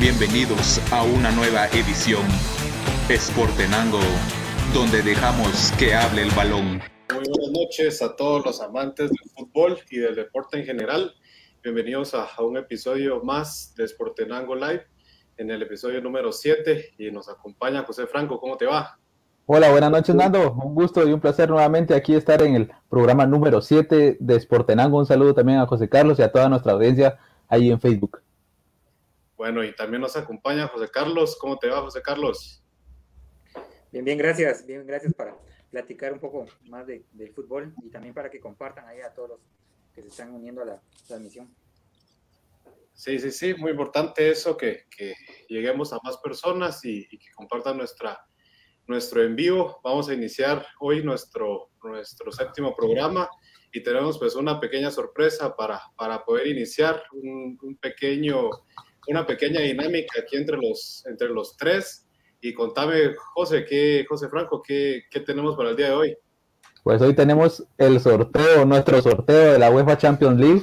Bienvenidos a una nueva edición Sportenango, donde dejamos que hable el balón. Muy buenas noches a todos los amantes del fútbol y del deporte en general. Bienvenidos a, a un episodio más de Sportenango Live, en el episodio número 7, y nos acompaña José Franco. ¿Cómo te va? Hola, buenas noches, Nando. Un gusto y un placer nuevamente aquí estar en el programa número 7 de Sportenango. Un saludo también a José Carlos y a toda nuestra audiencia ahí en Facebook. Bueno, y también nos acompaña José Carlos. ¿Cómo te va, José Carlos? Bien, bien, gracias. Bien, gracias para platicar un poco más de, del fútbol y también para que compartan ahí a todos los que se están uniendo a la transmisión. Sí, sí, sí, muy importante eso, que, que lleguemos a más personas y, y, que compartan nuestra, nuestro en vivo. Vamos a iniciar hoy nuestro, nuestro séptimo programa y tenemos pues una pequeña sorpresa para, para poder iniciar un, un pequeño una pequeña dinámica aquí entre los, entre los tres. Y contame, José, ¿qué, José Franco, ¿qué, ¿qué tenemos para el día de hoy? Pues hoy tenemos el sorteo, nuestro sorteo de la UEFA Champions League.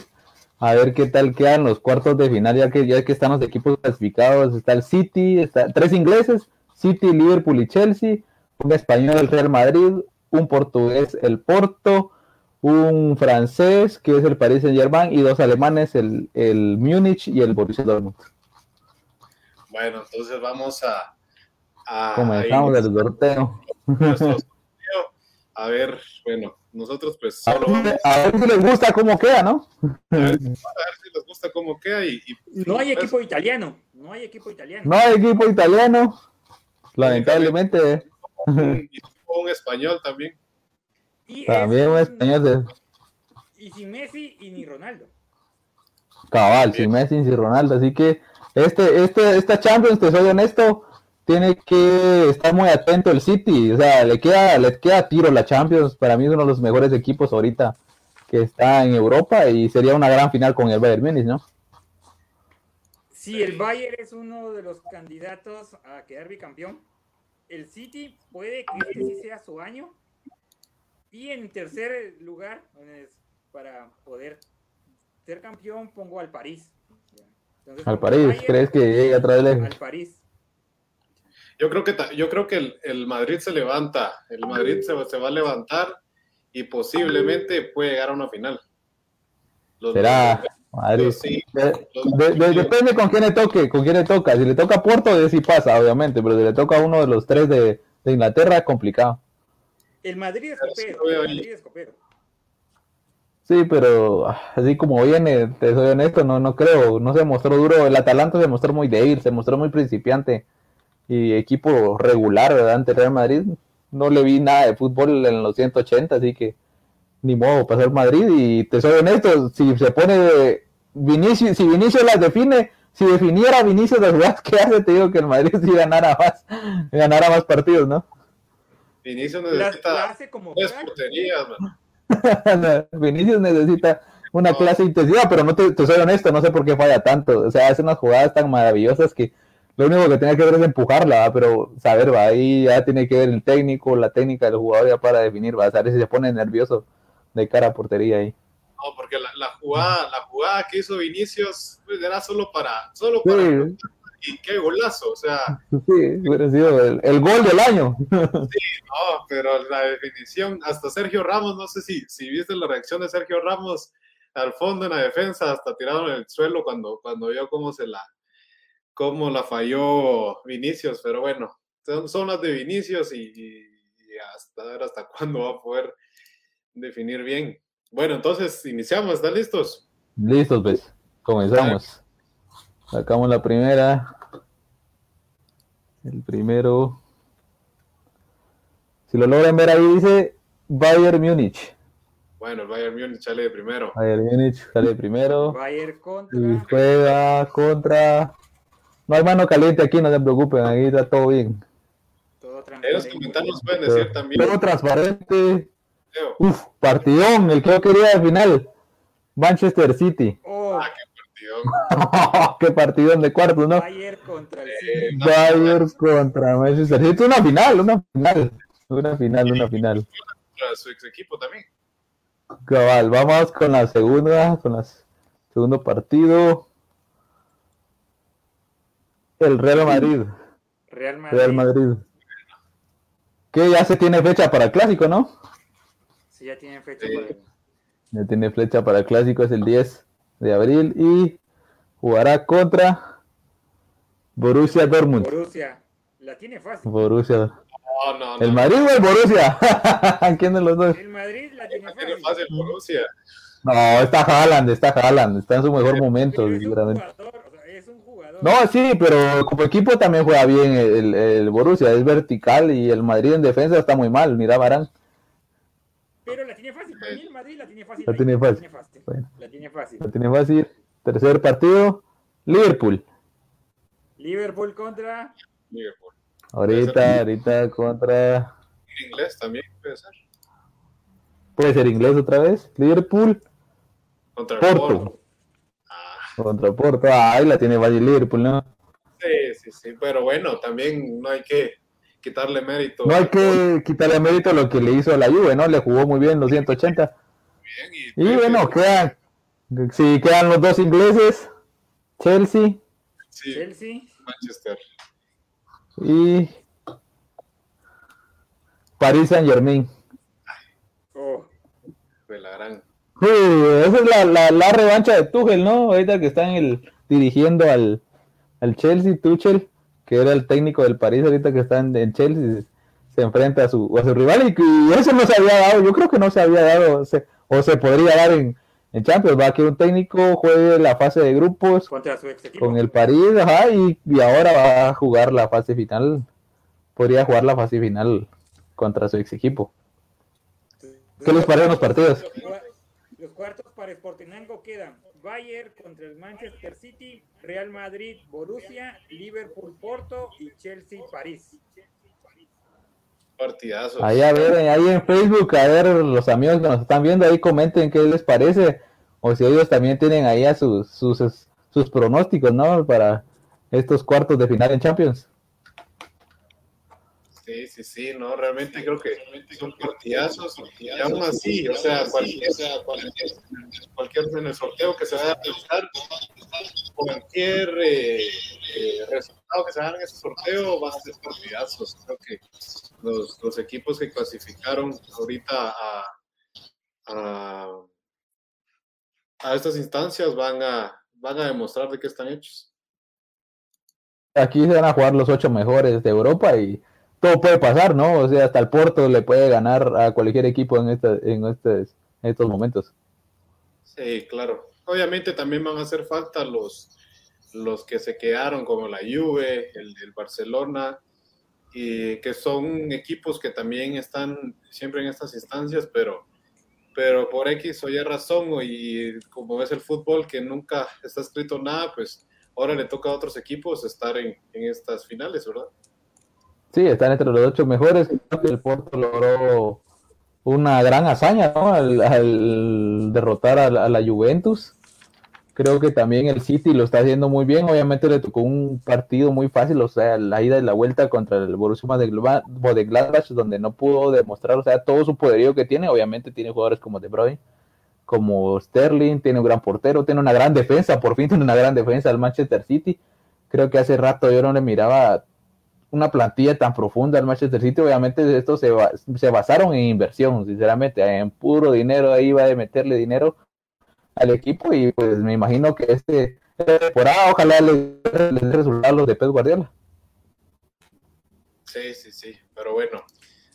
A ver qué tal quedan los cuartos de final, ya que ya que están los equipos clasificados. Está el City, está tres ingleses, City, Liverpool y Chelsea, un español el Real Madrid, un portugués el Porto, un francés que es el Paris Saint Germain y dos alemanes el, el Múnich y el Borussia Dortmund. Bueno, entonces vamos a, a comenzamos el sorteo. sorteo. A ver, bueno, nosotros pues solo a, ver, a ver si les gusta cómo queda, ¿no? A ver, a ver si les gusta cómo queda y, y no hay equipo italiano, no hay equipo italiano. No hay equipo italiano, lamentablemente. Un, un español también. Y También español. Y sin Messi y ni Ronaldo. Cabal, sin Messi y sin Ronaldo. Así que este, este, esta Champions, te soy honesto, tiene que estar muy atento el City. O sea, le queda, le queda tiro la Champions. Para mí es uno de los mejores equipos ahorita que está en Europa y sería una gran final con el Bayern Múnich, ¿no? Sí, el Bayern es uno de los candidatos a quedar bicampeón. El City puede que este sí sea su año, y en tercer lugar, para poder ser campeón, pongo al París. Entonces, al París, Bayern, ¿crees que llegue a traerle? Al París. Yo creo que, yo creo que el, el Madrid se levanta, el Madrid se, se, va a levantar y posiblemente puede llegar a una final. Los Será. Madrid. Sí, de, de, de, depende con quién le toque, con quién le toca. Si le toca a Porto, de sí pasa, obviamente, pero si le toca a uno de los tres de, Inglaterra, es complicado. El Madrid es copero. El Madrid es copero. Sí, pero así como viene, te soy honesto, no, no creo, no se mostró duro. El Atalanta se mostró muy débil, se mostró muy principiante y equipo regular, ¿verdad? Ante Real Madrid. No le vi nada de fútbol en los 180, así que ni modo pasar Madrid. Y te soy honesto, si se pone de Vinicius, si Vinicius las define, si definiera Vinicius las jugadas que hace, te digo que el Madrid sí ganara más, ganara más partidos, ¿no? Vinicius necesita La hace como tres porterías, man. Vinicius necesita una clase de intensidad, pero no te, te, soy honesto, no sé por qué falla tanto. O sea, hace unas jugadas tan maravillosas que lo único que tiene que ver es empujarla, ¿va? pero saber, va, ahí ya tiene que ver el técnico, la técnica del jugador ya para definir, va a saber si se pone nervioso de cara a portería ahí. No, porque la, la jugada, la jugada que hizo Vinicius pues, era solo para, solo para Sí. Y qué golazo, o sea, Sí, hubiera sido el, el gol del año. sí, no, pero la definición, hasta Sergio Ramos, no sé si, si viste la reacción de Sergio Ramos al fondo en la defensa, hasta tirado en el suelo cuando, cuando vio cómo se la, cómo la falló Vinicius, pero bueno, son, son las de Vinicius y, y, y hasta ver hasta cuándo va a poder definir bien. Bueno, entonces iniciamos, ¿están listos? Listos, pues. Comenzamos. Sacamos la primera. El primero. Si lo logran ver ahí, dice Bayern Múnich. Bueno, el Bayern Múnich sale de primero. Bayern Múnich sale de primero. Bayern contra. Y juega contra. No hay mano caliente aquí, no se preocupen, ahí está todo bien. Todo En los comentarios nos pueden decir también. Todo transparente. Uf, partidón, el que yo quería de final. Manchester City. Oh, Ah, qué partido. Qué partidón de cuartos, ¿no? Bayern contra el Eh, City. Bayern contra Manchester City. Una final, una final. Una final, una final. Contra su ex equipo también. Cabal, vamos con la segunda, con el segundo partido. el Real Madrid. Real Madrid. Real Madrid. Que ya se tiene fecha para el clásico, ¿no? Sí, ya tienen fecha Sí. para el- Ya tiene fecha para el clásico, es el 10 de abril y jugará contra Borussia Dortmund. Borussia. La tiene fácil. Borussia. No, no, no. ¿El Madrid o el Borussia? ¿Quién de los dos? El Madrid la tiene Tiene fácil. fácil Borussia. No, está Haaland, está Haaland, está en su mejor momento, Pero es un sinceramente. jugador, o sea, es un jugador. No, sí, pero como equipo también juega bien el, el Borussia, es vertical y el Madrid en defensa está muy mal, mira Barán. Pero la tiene fácil. Para mí el Madrid la tiene fácil. La tiene fácil. fácil. Bueno. La tiene fácil. Lo tiene fácil. Tercer partido, Liverpool. Liverpool contra. Liverpool. Ahorita, ahorita contra... En inglés también puede ser. Puede ser inglés otra vez. Liverpool Contra el Porto. Porto. Ah, contra Porto. Ay, la tiene fácil Liverpool, ¿no? sí, sí, sí. Pero bueno, también no hay que quitarle mérito. No hay que quitarle mérito a lo que le hizo a la Juve, ¿no? Le jugó muy bien los 180. Bien, Y bueno, quedan, sí, quedan los dos ingleses, Chelsea Sí, Chelsea. Manchester. y Paris Saint Germain. Oh, De la gran. esa es la, la, la revancha de Tuchel, ¿no? Ahorita que están el, dirigiendo al, al Chelsea, Tuchel, que era el técnico del París, ahorita que está en, en Chelsea, se enfrenta a su, a su rival y, y eso no se había dado, yo creo que no se había dado, se- o se podría dar en, en Champions, va que un técnico juegue la fase de grupos contra su ex equipo. con el París, ajá, y, y ahora va a jugar la fase final, podría jugar la fase final contra su ex equipo. ¿Qué les parecen los partidos? Los cuartos para Sportinango quedan Bayern contra el Manchester City, Real Madrid, Borussia, Liverpool, Porto y Chelsea, París. Partidazos. Ahí a ver, ahí en Facebook, a ver los amigos que nos están viendo, ahí comenten qué les parece, o si ellos también tienen ahí a sus, sus, sus pronósticos, ¿no? Para estos cuartos de final en Champions. Sí, sí, sí, no, realmente creo que son partidazos y aún así, o sea, cualquier, cualquier, cualquier en el sorteo que se vaya a realizar, cualquier eh, eh, resultado que se haga en ese sorteo va a ser partidazos. Creo que los, los equipos que clasificaron ahorita a, a, a estas instancias van a, van a demostrar de qué están hechos. Aquí se van a jugar los ocho mejores de Europa y todo puede pasar, ¿no? O sea, hasta el Porto le puede ganar a cualquier equipo en, en, en estos momentos. Sí, claro. Obviamente también van a hacer falta los, los que se quedaron, como la Juve, el, el Barcelona, y que son equipos que también están siempre en estas instancias, pero, pero por X o Y razón, y como es el fútbol que nunca está escrito nada, pues ahora le toca a otros equipos estar en, en estas finales, ¿verdad? Sí, están entre los ocho mejores. El Porto logró una gran hazaña, ¿no? Al, al derrotar a la, Juventus. Creo que también el City lo está haciendo muy bien. Obviamente le tocó un partido muy fácil, o sea, la ida y la vuelta contra el Borussia Mönchengladbach, donde no pudo demostrar, o sea, todo su poderío que tiene. Obviamente tiene jugadores como De Bruyne, como Sterling, tiene un gran portero, tiene una gran defensa, por fin tiene una gran defensa el Manchester City. Creo que hace rato yo no le miraba una plantilla tan profunda al Manchester City, obviamente esto se, se basaron en inversión, sinceramente, en puro dinero, ahí va a meterle dinero al equipo y pues me imagino que este temporada ojalá les dé resultados los de Pep Guardiola. Sí, sí, sí, pero bueno,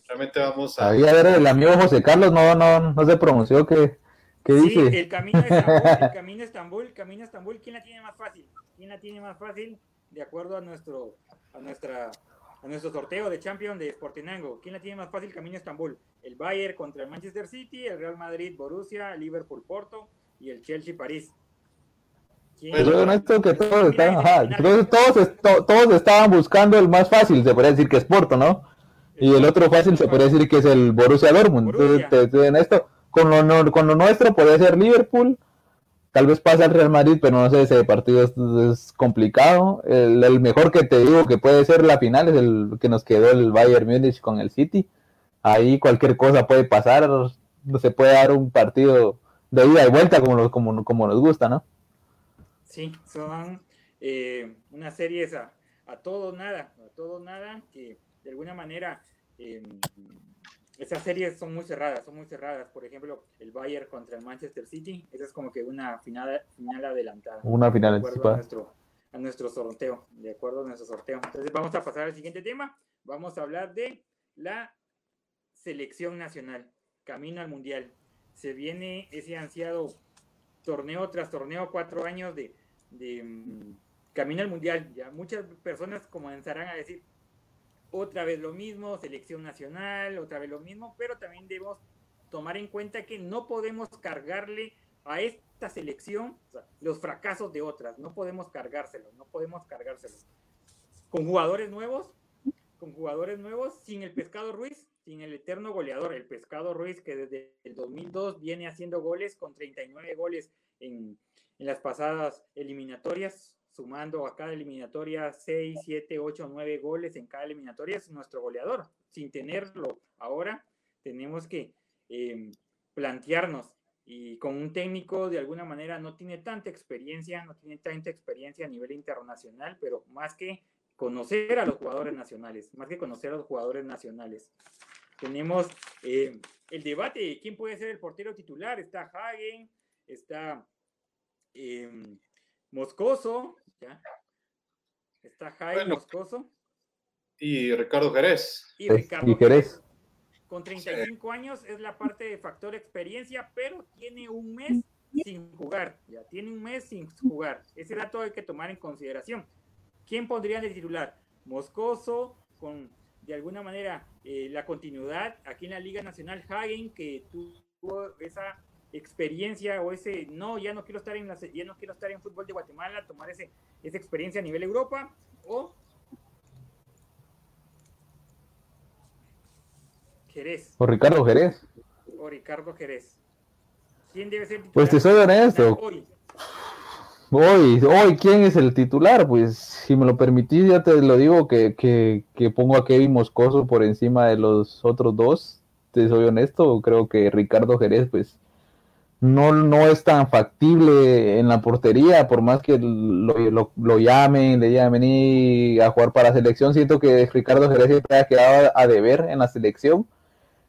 realmente vamos a... Ahí a ver, el amigo José Carlos no, no, no se pronunció, ¿qué, qué Sí, dice? el camino a Estambul, el camino a Estambul, camino a Estambul, ¿quién la tiene más fácil? ¿Quién la tiene más fácil de acuerdo a nuestro a nuestra nuestro sorteo de Champions de Sportinango? ¿Quién la tiene más fácil camino a Estambul? El Bayern contra el Manchester City, el Real Madrid, Borussia, Liverpool, Porto y el Chelsea, París. ¿Quién- Yo que todos ajá, entonces todos, est- to- todos estaban buscando el más fácil, se podría decir que es Porto, ¿no? Y el otro fácil se podría decir que es el Borussia Dortmund. Entonces, Borussia. te- te- en esto, con lo, no- con lo nuestro podría ser Liverpool, tal vez pasa el Real Madrid, pero no sé, ese partido es, complicado. El, mejor que te digo que puede ser la final es el que nos quedó el Bayern Múnich con el City. Ahí cualquier cosa puede pasar, se puede dar un partido de ida y vuelta como, como, como nos gusta, ¿no? Sí, son eh, unas series a, a todo nada, a todo nada, que de alguna manera eh, esas series son muy cerradas, son muy cerradas. Por ejemplo, el Bayern contra el Manchester City, esa es como que una final, final adelantada. Una final anticipada. A nuestro, a nuestro sorteo, de acuerdo a nuestro sorteo. Entonces vamos a pasar al siguiente tema. Vamos a hablar de la selección nacional, camino al mundial. Se viene ese ansiado torneo tras torneo, cuatro años de, de mm, camino al mundial. Ya muchas personas comenzarán a decir, otra vez lo mismo, selección nacional, otra vez lo mismo, pero también debemos tomar en cuenta que no podemos cargarle a esta selección los fracasos de otras, no podemos cargárselos, no podemos cargárselos. Con jugadores nuevos, con jugadores nuevos, sin el Pescado Ruiz, sin el eterno goleador, el Pescado Ruiz que desde el 2002 viene haciendo goles con 39 goles en, en las pasadas eliminatorias, sumando a cada eliminatoria 6, 7, 8, 9 goles en cada eliminatoria, es nuestro goleador. Sin tenerlo ahora, tenemos que em, plantearnos y con un técnico de alguna manera no tiene tanta experiencia, no tiene tanta experiencia a nivel internacional, pero más que conocer a los jugadores nacionales, más que conocer a los jugadores nacionales. Tenemos em, el debate de quién puede ser el portero titular. Está Hagen, está em, Moscoso, ¿ya? Está Jaime Moscoso. Y Ricardo Jerez. Y Ricardo Jerez. Con 35 años es la parte de factor experiencia, pero tiene un mes sin jugar. Ya tiene un mes sin jugar. Ese dato hay que tomar en consideración. ¿Quién pondría de titular? Moscoso, con de alguna manera eh, la continuidad aquí en la Liga Nacional, Hagen, que tuvo esa experiencia o ese no, ya no quiero estar en la, ya no quiero estar en fútbol de Guatemala, tomar ese, esa experiencia a nivel Europa o Jerez. O Ricardo Jerez. O Ricardo Jerez. ¿Quién debe ser titular? Pues te soy honesto. Hoy. Hoy, hoy, ¿quién es el titular? Pues si me lo permitís, ya te lo digo que, que, que pongo a Kevin Moscoso por encima de los otros dos. Te soy honesto, creo que Ricardo Jerez, pues no, no es tan factible en la portería, por más que lo, lo, llamen, le llamen y a jugar para la selección. Siento que Ricardo Jerez ha quedado a deber en la selección.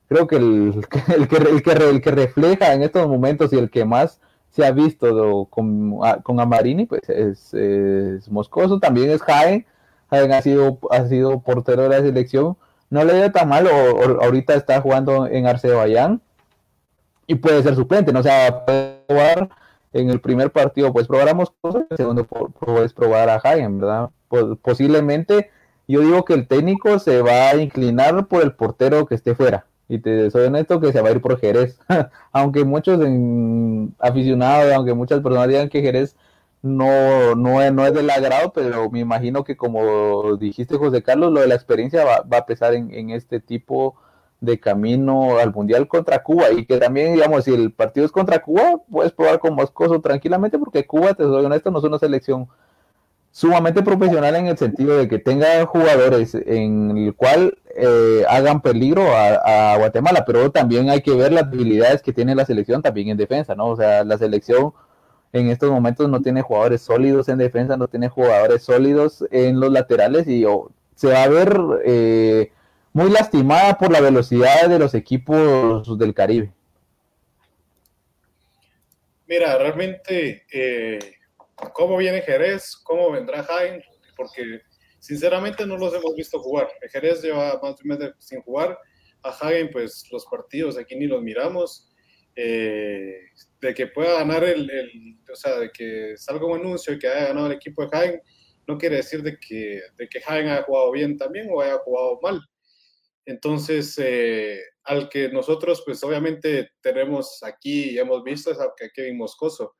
Creo que el, el, que, el, que, el que refleja en estos momentos y el que más se ha visto con, con Amarini, pues es, Moscoso, también es Jaén. Jaén ha sido, ha sido portero de la selección. No le dio tan mal, o, ahorita está jugando en Arcebayán y puede ser suplente, ¿no? O sea, puede probar en el primer partido, pues probar a Moscoso, en el segundo puedes probar a Hagen, ¿verdad? posiblemente yo digo que el técnico se va a inclinar por el portero que esté fuera. Y te soy honesto que se va a ir por Jerez. aunque muchos aficionados, aunque muchas personas digan que Jerez no, no, es, no es del agrado, pero me imagino que como dijiste José Carlos, lo de la experiencia va, va a pesar en, en este tipo de camino al Mundial contra Cuba y que también, digamos, si el partido es contra Cuba, puedes probar con Moscoso tranquilamente porque Cuba, te soy honesto, no es una selección sumamente profesional en el sentido de que tenga jugadores en el cual eh, hagan peligro a, Guatemala, pero también hay que ver las debilidades que tiene la selección también en defensa, ¿no? O sea, la selección en estos momentos no tiene jugadores sólidos en defensa, no tiene jugadores sólidos en los laterales y se va a ver... Eh, muy lastimada por la velocidad de los equipos del Caribe. Mira, realmente, eh, ¿cómo viene Jerez? ¿Cómo vendrá Jaime? Porque sinceramente no los hemos visto jugar. Jerez lleva más de un mes sin jugar. A Hagen, pues los partidos aquí ni los miramos. Eh, de que pueda ganar el, o sea, de que salga un anuncio y que haya ganado el equipo de Hagen, no quiere decir de que, de que Hagen haya jugado bien también o haya jugado mal. Entonces, eh, al que nosotros, pues obviamente tenemos aquí hemos visto a Kevin Moscoso.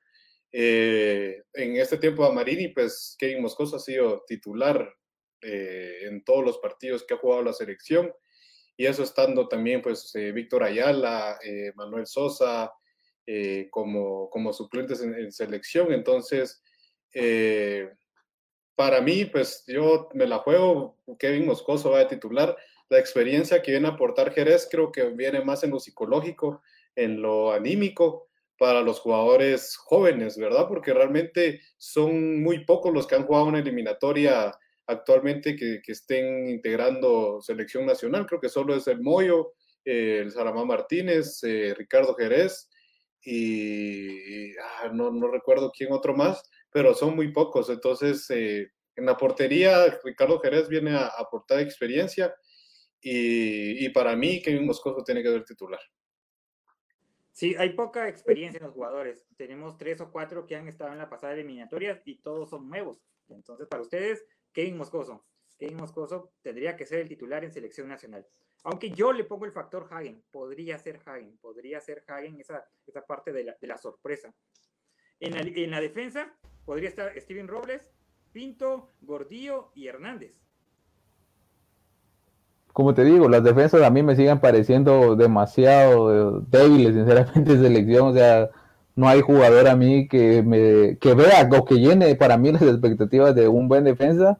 Eh, en este tiempo a Marini, pues Kevin Moscoso ha sido titular eh, en todos los partidos que ha jugado la selección. Y eso estando también, pues, Víctor Ayala, Manuel Sosa, como, como suplentes en, en selección. Entonces, para mí, pues yo me la juego, Kevin Moscoso va a titular la experiencia que viene a aportar Jerez creo que viene más en lo psicológico, en lo anímico para los jugadores jóvenes, ¿verdad? Porque realmente son muy pocos los que han jugado una eliminatoria actualmente que, estén integrando selección nacional. Creo que solo es el Moyo, el Saramán Martínez, eh, Ricardo Jerez y, ah, no, no, recuerdo quién otro más, pero son muy pocos. Entonces, eh, en la portería, Ricardo Jerez viene a, aportar experiencia y, para mí Kevin Moscoso tiene que ser titular. Sí, hay poca experiencia en los jugadores. Tenemos tres o cuatro que han estado en la pasada eliminatoria y todos son nuevos. Entonces, para ustedes, Kevin Moscoso. Kevin Moscoso tendría que ser el titular en selección nacional. Aunque yo le pongo el factor Hagen, podría ser Hagen, podría ser Hagen esa, esa parte de la, de la sorpresa. En la, en la defensa podría estar Steven Robles, Pinto, Gordillo y Hernández como te digo, las defensas a mí me siguen pareciendo demasiado débiles, sinceramente, en selección. O sea, no hay jugador a mí que me que vea o que llene para mí las expectativas de un buen defensa.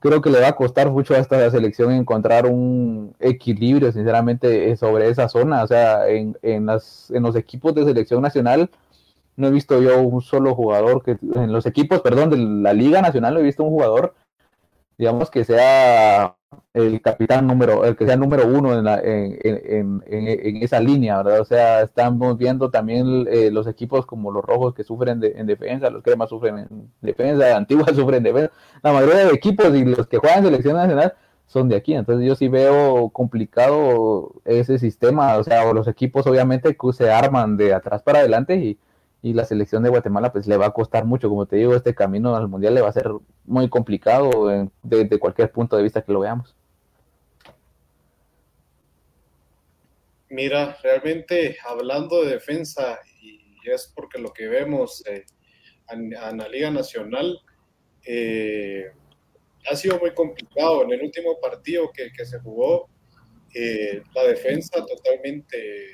Creo que le va a costar mucho a esta selección encontrar un equilibrio, sinceramente, sobre esa zona. O sea, en, en, las, en los equipos de selección nacional, no he visto yo un solo jugador que, en los equipos, perdón, de la Liga Nacional, no he visto un jugador digamos que sea el capitán número, el que sea número uno en, la, en, en, en, esa línea, ¿verdad? O sea, estamos viendo también eh, los equipos como los rojos que sufren de, en defensa, los cremas sufren en defensa, antiguas sufren en defensa, la mayoría de equipos y los que juegan selección nacional son de aquí, entonces yo sí veo complicado ese sistema, o sea, los equipos obviamente que se arman de atrás para adelante y y la selección de Guatemala pues le va a costar mucho, como te digo, este camino al mundial le va a ser muy complicado desde cualquier punto de vista que lo veamos. Mira, realmente hablando de defensa, y es porque lo que vemos eh, en, la Liga Nacional eh, ha sido muy complicado. En el último partido que, se jugó, eh, la defensa totalmente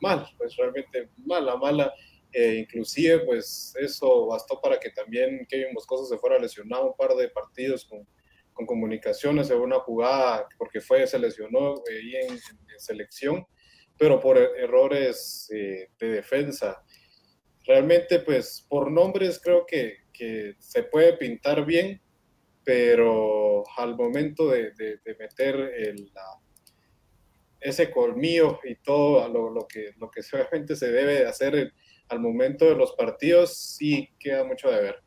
mal, pues realmente mala, mala eh, inclusive, pues eso bastó para que también Kevin Moscoso se fuera lesionado un par de partidos con, comunicaciones en una jugada, porque fue, se lesionó ahí en, selección, pero por errores eh, de defensa. Realmente, pues por nombres creo que, que, se puede pintar bien, pero al momento de, de, meter el, ese colmillo y todo lo, lo, que, lo que solamente se debe hacer al momento de los partidos sí queda mucho de ver.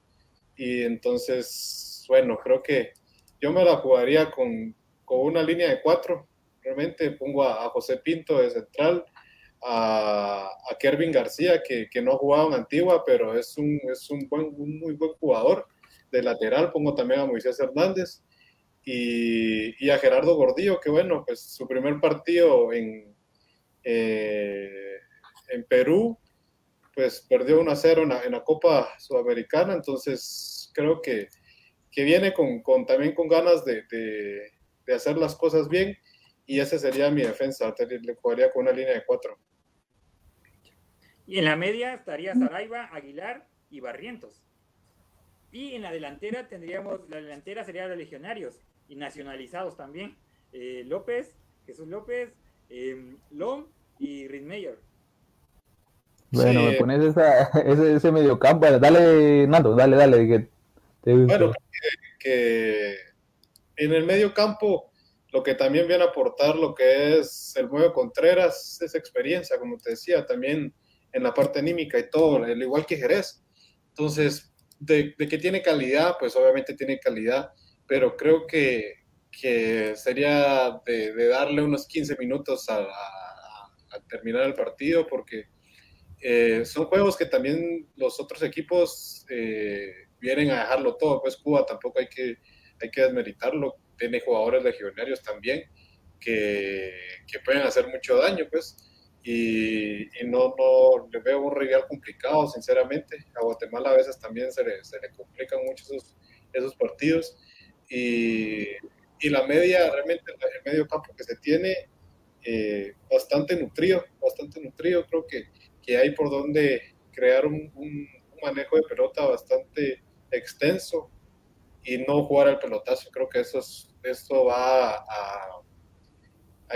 Y entonces, bueno, creo que yo me la jugaría con, con una línea de cuatro. Realmente pongo a, José Pinto de central, a, a Kervin García, que, que, no jugaba en Antigua, pero es un, es un, buen, muy buen jugador. De lateral pongo también a Moisés Hernández y, y a Gerardo Gordillo, que bueno, pues su primer partido en, eh, en Perú pues perdió 1 a 0 en la, Copa Sudamericana, entonces creo que, que viene con, con, también con ganas de, de, hacer las cosas bien y esa sería mi defensa, le jugaría con una línea de cuatro. Y en la media estaría Saraiva, Aguilar y Barrientos. Y en la delantera tendríamos, la delantera sería los legionarios y nacionalizados también. Eh, López, Jesús López, eh, Lom y Ridmeyer. Bueno, me pones esa, ese, ese mediocampo. Dale, Nando, dale, dale. Que bueno, que, en el medio campo lo que también viene a aportar lo que es el nuevo Contreras es experiencia, como te decía, también en la parte anímica y todo, al igual que Jerez. Entonces, de, que tiene calidad, pues obviamente tiene calidad, pero creo que, que sería de, darle unos 15 minutos a, a terminar el partido, porque eh, son juegos que también los otros equipos eh, vienen a dejarlo todo. Pues Cuba tampoco hay que, hay que desmeritarlo. Tiene jugadores legionarios también que, que pueden hacer mucho daño, pues. Y, y, no, no le veo un rival complicado, sinceramente. A Guatemala a veces también se le, se le complican mucho esos, esos partidos. Y, y, la media, realmente el medio campo que se tiene, eh, bastante nutrido, bastante nutrido. Creo que que hay por donde crear un, manejo de pelota bastante extenso y no jugar al pelotazo. Creo que eso, es, esto va a,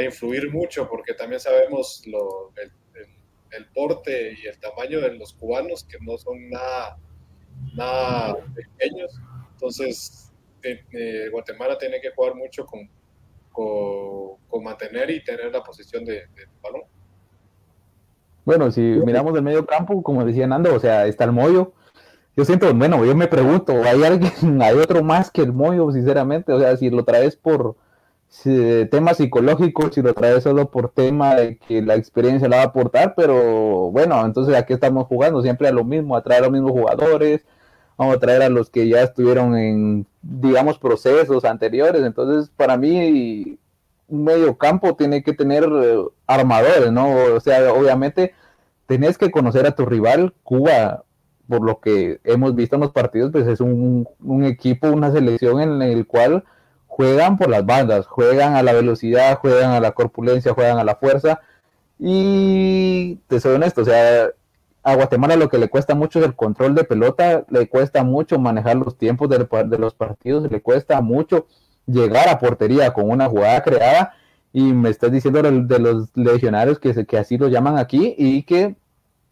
influir mucho porque también sabemos lo, el, porte y el tamaño de los cubanos que no son nada, nada pequeños. Entonces, eh, Guatemala tiene que jugar mucho con, con, mantener y tener la posición de, balón. Bueno, si miramos el medio campo, como decía Nando, o sea, está el Moyo. Yo siento, bueno, yo me pregunto, ¿hay alguien, hay otro más que el Moyo, sinceramente? O sea, si lo traes por tema psicológico, si lo traes solo por tema de que la experiencia la va a aportar, pero bueno, entonces aquí estamos jugando siempre a lo mismo, a traer a los mismos jugadores, vamos a traer a los que ya estuvieron en, digamos, procesos anteriores. Entonces, para mí, un medio campo tiene que tener eh, armadores, ¿no? O sea, obviamente, tenés que conocer a tu rival. Cuba, por lo que hemos visto en los partidos, pues es un, un equipo, una selección en el cual juegan por las bandas, juegan a la velocidad, juegan a la corpulencia, juegan a la fuerza. Y te soy honesto, o sea, a Guatemala lo que le cuesta mucho es el control de pelota, le cuesta mucho manejar los tiempos de, los partidos, le cuesta mucho llegar a portería con una jugada creada y me estás diciendo de los legionarios que, que así lo llaman aquí y que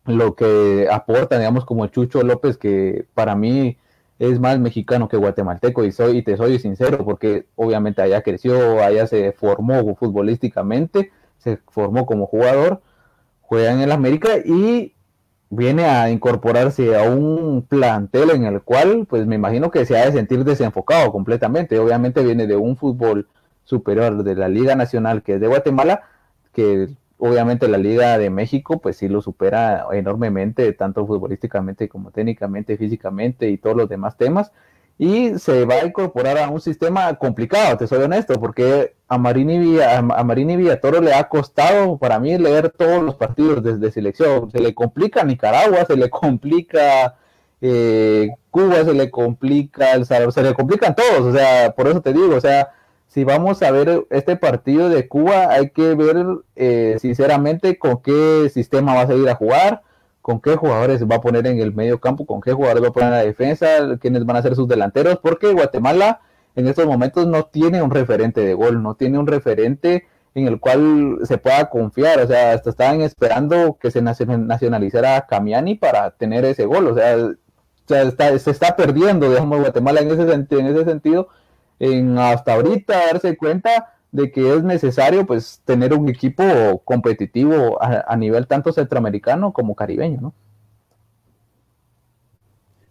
lo que aporta, digamos, como Chucho López, que para mí es más mexicano que guatemalteco y soy y te soy sincero porque obviamente allá creció, allá se formó futbolísticamente, se formó como jugador, juega en el América y viene a incorporarse a un plantel en el cual, pues me imagino que se ha de sentir desenfocado completamente. Obviamente viene de un fútbol superior de la Liga Nacional que es de Guatemala, que obviamente la Liga de México, pues sí lo supera enormemente, tanto futbolísticamente como técnicamente, físicamente y todos los demás temas y se va a incorporar a un sistema complicado, te soy honesto, porque a Marini, a, Marini Villatoro le ha costado para mí leer todos los partidos desde selección. Se le complica Nicaragua, se le complica eh, Cuba, se le complica El Salvador, se le complican todos, o sea, por eso te digo, o sea, si vamos a ver este partido de Cuba, hay que ver eh, sinceramente con qué sistema va a seguir a jugar con qué jugadores va a poner en el medio campo, con qué jugadores va a poner en la defensa, quiénes van a ser sus delanteros, porque Guatemala en estos momentos no tiene un referente de gol, no tiene un referente en el cual se pueda confiar, o sea, hasta estaban esperando que se nacionalizara Camiani para tener ese gol, o sea, se está perdiendo, digamos, Guatemala en ese, en ese sentido, en hasta ahorita darse cuenta de que es necesario pues tener un equipo competitivo a, nivel tanto centroamericano como caribeño, ¿no?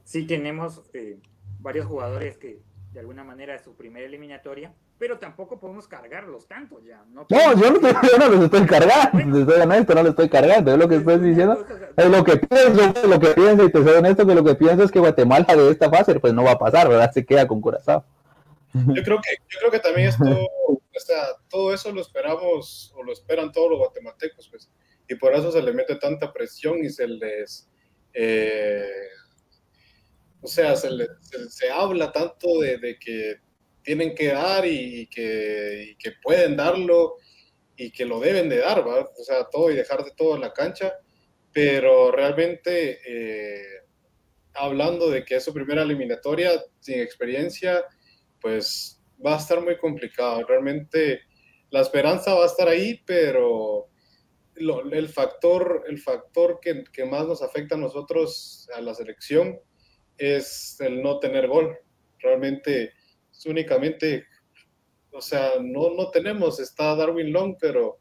Sí, tenemos eh, varios jugadores que de alguna manera es su primera eliminatoria, pero tampoco podemos cargarlos tanto ya. No, yo, no los estoy cargando, estoy honesto, no los estoy cargando, es lo que estoy diciendo, es lo que pienso, lo que pienso, y te soy honesto que lo que pienso es que Guatemala de esta fase pues no va a pasar, ¿verdad? Se queda con Curazao. Yo creo que, yo creo que también esto, o sea, todo eso lo esperamos o lo esperan todos los guatemaltecos, pues, y por eso se le mete tanta presión y se les, eh, o sea, se, se, habla tanto de, que tienen que dar y, que, que, pueden darlo y que lo deben de dar, ¿verdad? O sea, todo y dejar de todo en la cancha, pero realmente eh, hablando de que es su primera eliminatoria sin experiencia, pues va a estar muy complicado. Realmente la esperanza va a estar ahí, pero el factor, el factor que, más nos afecta a nosotros, a la selección, es el no tener gol. Realmente es únicamente, o sea, no, no tenemos, está Darwin Long, pero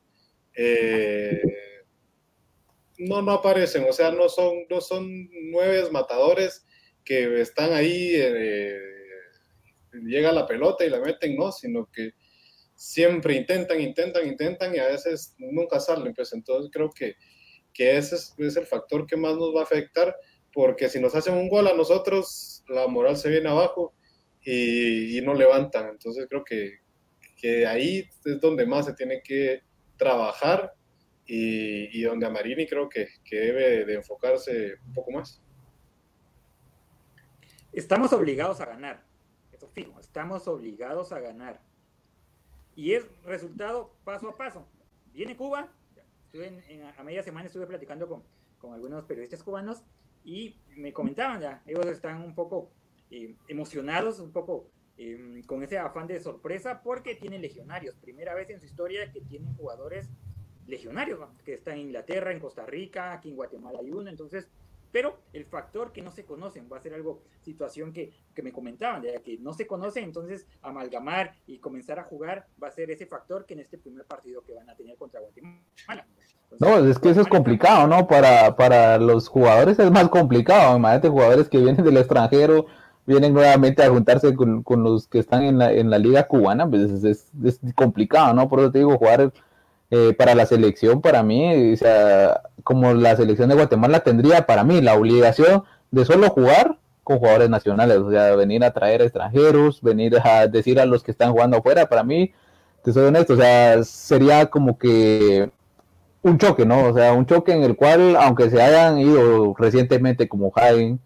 eh, no, no aparecen, o sea, no son, no son nueve matadores que están ahí. Eh, llega la pelota y la meten, no, sino que siempre intentan, intentan, intentan y a veces nunca salen. Pues entonces creo que, que ese es, el factor que más nos va a afectar, porque si nos hacen un gol a nosotros, la moral se viene abajo y, no levantan. Entonces creo que, que, ahí es donde más se tiene que trabajar y, y donde a Marini creo que, que debe de enfocarse un poco más. Estamos obligados a ganar fijo, estamos obligados a ganar. Y es resultado paso a paso. Viene Cuba, a media semana estuve platicando con, con, algunos periodistas cubanos y me comentaban ya, ellos están un poco eh, emocionados, un poco em, con ese afán de sorpresa porque tienen legionarios. Primera vez en su historia que tienen jugadores legionarios, que están en Inglaterra, en Costa Rica, aquí en Guatemala hay uno. Entonces, pero el factor que no se conocen va a ser algo, situación que, que me comentaban, de que no se conoce, entonces amalgamar y comenzar a jugar va a ser ese factor que en este primer partido que van a tener contra Guatemala. no, es que eso es complicado, ¿no? Para, para los jugadores es más complicado. Imagínate jugadores que vienen del extranjero, vienen nuevamente a juntarse con, con los que están en la, en la liga cubana, pues es, es, complicado, ¿no? Por eso te digo, jugar eh, para la selección, para mí, o sea, como la selección de Guatemala tendría para mí la obligación de solo jugar con jugadores nacionales, o sea, venir a traer extranjeros, venir a decir a los que están jugando afuera, para mí, te soy honesto, o sea, sería como que un choque, ¿no? O sea, un choque en el cual, aunque se hayan ido recientemente como Jaime,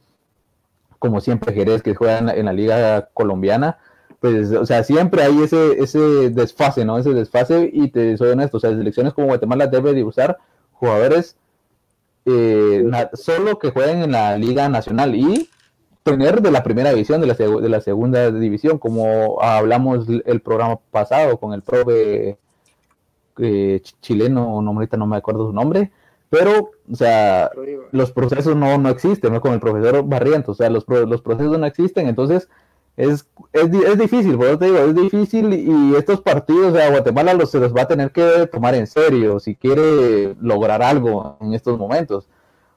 como siempre Jerez, que juega en la, liga colombiana, pues, o sea, siempre hay ese, ese desfase, ¿no? Ese desfase, y te soy honesto, o sea, selecciones como Guatemala debe de usar jugadores eh, solo que jueguen en la Liga Nacional y tener de la primera división, de la, de la segunda división, como hablamos el programa pasado con el profe eh, chileno, no, ahorita no me acuerdo su nombre, pero, o sea, los procesos no, no existen, ¿no? Con el profesor Barrientos, o sea, los, los procesos no existen, entonces es, es, es difícil, por eso te digo, es difícil y estos partidos a Guatemala los, se los va a tener que tomar en serio si quiere lograr algo en estos momentos.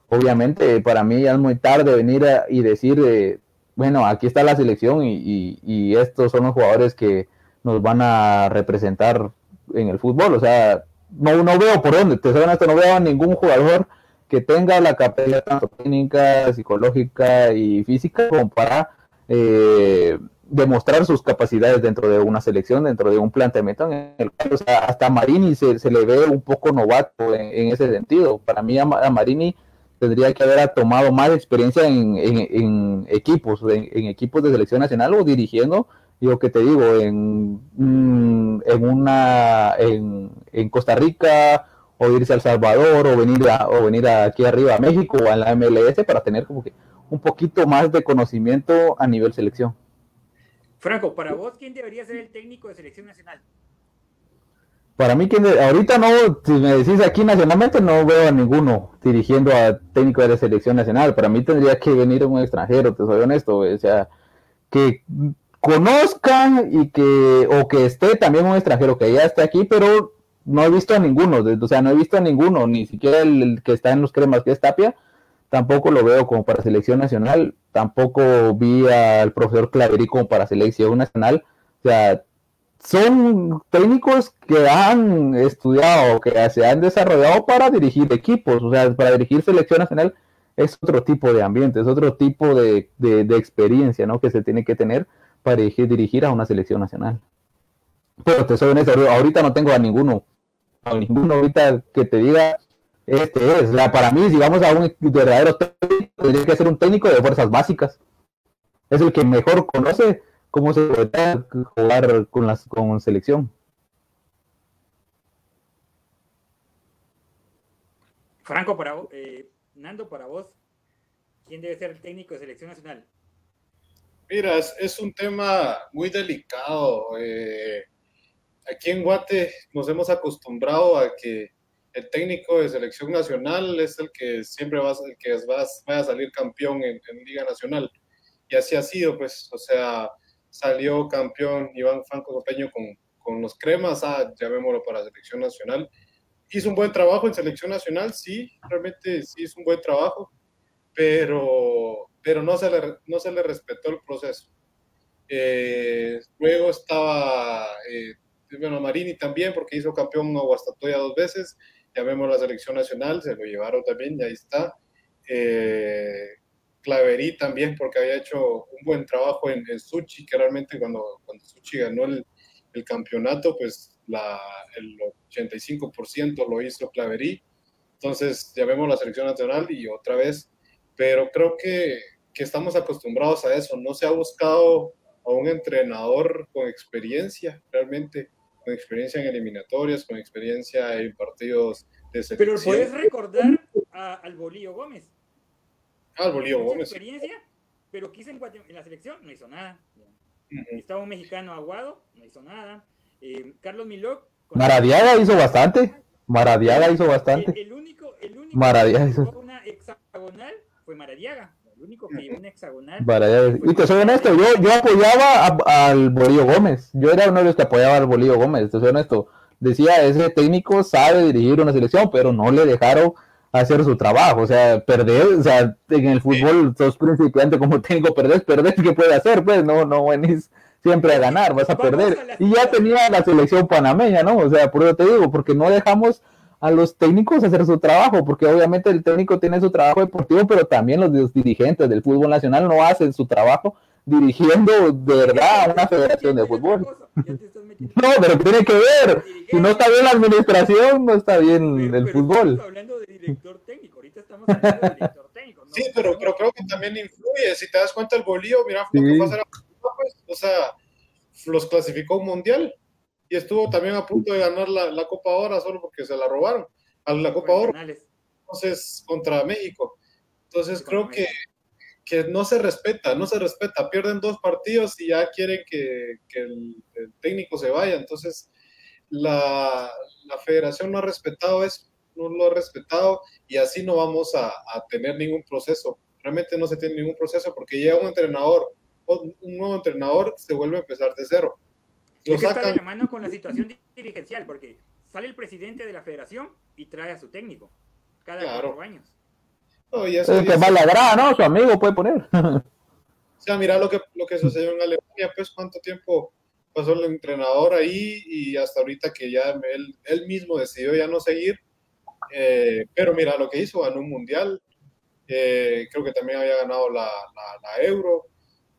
Obviamente, para mí ya es muy tarde venir y decir, eh, bueno, aquí está la selección y, y, estos son los jugadores que nos van a representar en el fútbol. O sea, no, no veo por dónde, te soy honesto, no veo a ningún jugador que tenga la capacidad tanto técnica, psicológica y física como para eh, demostrar sus capacidades dentro de una selección, dentro de un planteamiento en el o sea, hasta Marini se, le ve un poco novato en, ese sentido. Para mí a, Marini tendría que haber tomado más experiencia en, equipos, en, equipos de selección nacional o dirigiendo, yo que te digo, en, mm, en una en, Costa Rica o irse a El Salvador o venir o venir aquí arriba a México o a la MLS para tener como que un poquito más de conocimiento a nivel selección. Franco, para vos, ¿quién debería ser el técnico de selección nacional? Para mí, ¿quién ahorita no, si me decís aquí nacionalmente, no veo a ninguno dirigiendo a técnico de la selección nacional. Para mí tendría que venir un extranjero, te soy honesto, o sea, que conozcan y que, o que esté también un extranjero que ya esté aquí, pero no he visto a ninguno, o sea, no he visto a ninguno, ni siquiera el que está en los cremas, que es Tapia, tampoco lo veo como para selección nacional, tampoco vi al profesor Claverí como para selección nacional, o sea, son técnicos que han estudiado, que se han desarrollado para dirigir equipos, o sea, para dirigir selección nacional es otro tipo de ambiente, es otro tipo de, experiencia, ¿no? Que se tiene que tener para dirigir, dirigir a una selección nacional. Pero te soy honesto, ahorita no tengo a ninguno, a ninguno ahorita que te diga, este es, la, para mí, si vamos a un verdadero técnico, tendría que ser un técnico de fuerzas básicas. Es el que mejor conoce cómo se puede jugar con la con selección. Franco, para eh, Nando, para vos, ¿quién debe ser el técnico de selección nacional? Mira, es, un tema muy delicado. Eh, aquí en Guate nos hemos acostumbrado a que el técnico de selección nacional es el que siempre va, el que va, a salir campeón en, Liga Nacional. Y así ha sido, pues, o sea, salió campeón Iván Franco Copeño con, con los cremas, ah, llamémoslo para selección nacional. Hizo un buen trabajo en selección nacional, sí, realmente sí hizo un buen trabajo, pero, pero no, se le, no se le respetó el proceso. Eh, luego estaba, eh, bueno, Marini también, porque hizo campeón a Guastatoya dos veces, ya vemos la selección nacional, se lo llevaron también, y ahí está. Eh, Claverí también, porque había hecho un buen trabajo en, en Suchi, que realmente cuando, cuando Suchi ganó el, el campeonato, pues la, el 85% lo hizo Claverí. Entonces, ya vemos la selección nacional y otra vez, pero creo que, que estamos acostumbrados a eso. No se ha buscado a un entrenador con experiencia realmente con experiencia en eliminatorias, con experiencia en partidos de selección. Pero puedes recordar al Bolío Gómez. Ah, al Bolío Gómez. experiencia, pero quise en, en, la selección, no hizo nada. Estaba un mexicano aguado, no hizo nada. Eh, Carlos Milok. Maradiaga hizo bastante. Maradiaga hizo bastante. El, único, el único Maradiaga hizo. una hexagonal fue Maradiaga, el único que hexagonal. Y te soy honesto, yo, yo apoyaba al Bolío Gómez, yo era uno de los que apoyaba al Bolío Gómez, te soy honesto. Decía, ese técnico sabe dirigir una selección, pero no le dejaron hacer su trabajo, o sea, perder, o sea, en el fútbol sos principiante como técnico, perdés, perdés, ¿qué puede hacer? Pues no, no venís siempre a ganar, vas a perder. Y ya tenía la selección panameña, ¿no? O sea, por eso te digo, porque no dejamos a los técnicos hacer su trabajo, porque obviamente el técnico tiene su trabajo deportivo, pero también los dirigentes del fútbol nacional no hacen su trabajo dirigiendo de verdad a una federación de fútbol. No, pero tiene que ver. Si no está bien la administración, no está bien el fútbol. Estamos hablando de director técnico, ahorita estamos hablando de director técnico. sí, pero, pero, creo que también influye. Si te das cuenta, el bolío, mira, lo que pasa pues, o sea, los clasificó un mundial y estuvo también a punto de ganar la, la Copa Oro solo porque se la robaron a la Copa Oro. Entonces, contra México. Entonces, creo que, que no se respeta, no se respeta. Pierden dos partidos y ya quieren que, que el, técnico se vaya. Entonces, la, la, federación no ha respetado eso, no lo ha respetado y así no vamos a, a, tener ningún proceso. Realmente no se tiene ningún proceso porque llega un entrenador, un nuevo entrenador, se vuelve a empezar de cero. Lo es que está de la mano con la situación dirigencial, porque sale el presidente de la federación y trae a su técnico cada cuatro años. No, y eso, es que más la ¿no? Su amigo puede poner. o sea, mira lo que, lo que sucedió en Alemania, pues cuánto tiempo pasó el entrenador ahí y hasta ahorita que ya él, él mismo decidió ya no seguir. Eh, pero mira lo que hizo, ganó un mundial, eh, creo que también había ganado la, la, la Euro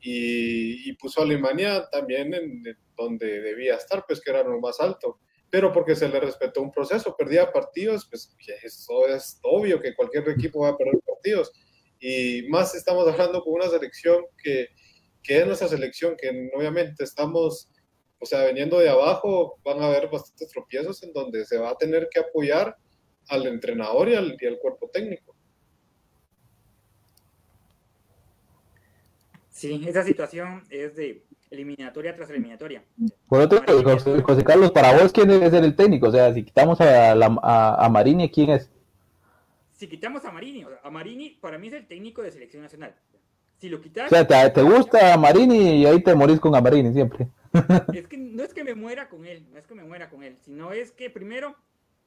y, y, puso a Alemania también en, donde debía estar, pues que era lo más alto pero porque se le respetó un proceso, perdía partidos, pues eso es obvio que cualquier equipo va a perder partidos. Y más estamos hablando con una selección que, que es nuestra selección, que obviamente estamos, o sea, veniendo de abajo, van a haber bastantes tropiezos en donde se va a tener que apoyar al entrenador y al, y al cuerpo técnico. Sí, esa situación es de eliminatoria tras eliminatoria. Por otro José, José, Carlos, para vos, ¿quién es el técnico? O sea, si quitamos a, a, a Marini, ¿quién es? Si quitamos a Marini, a Marini para mí es el técnico de selección nacional. Si lo quitas... O sea, te, te gusta a Marini y ahí te morís con a Marini siempre. Es que no es que me muera con él, no es que me muera con él, sino es que primero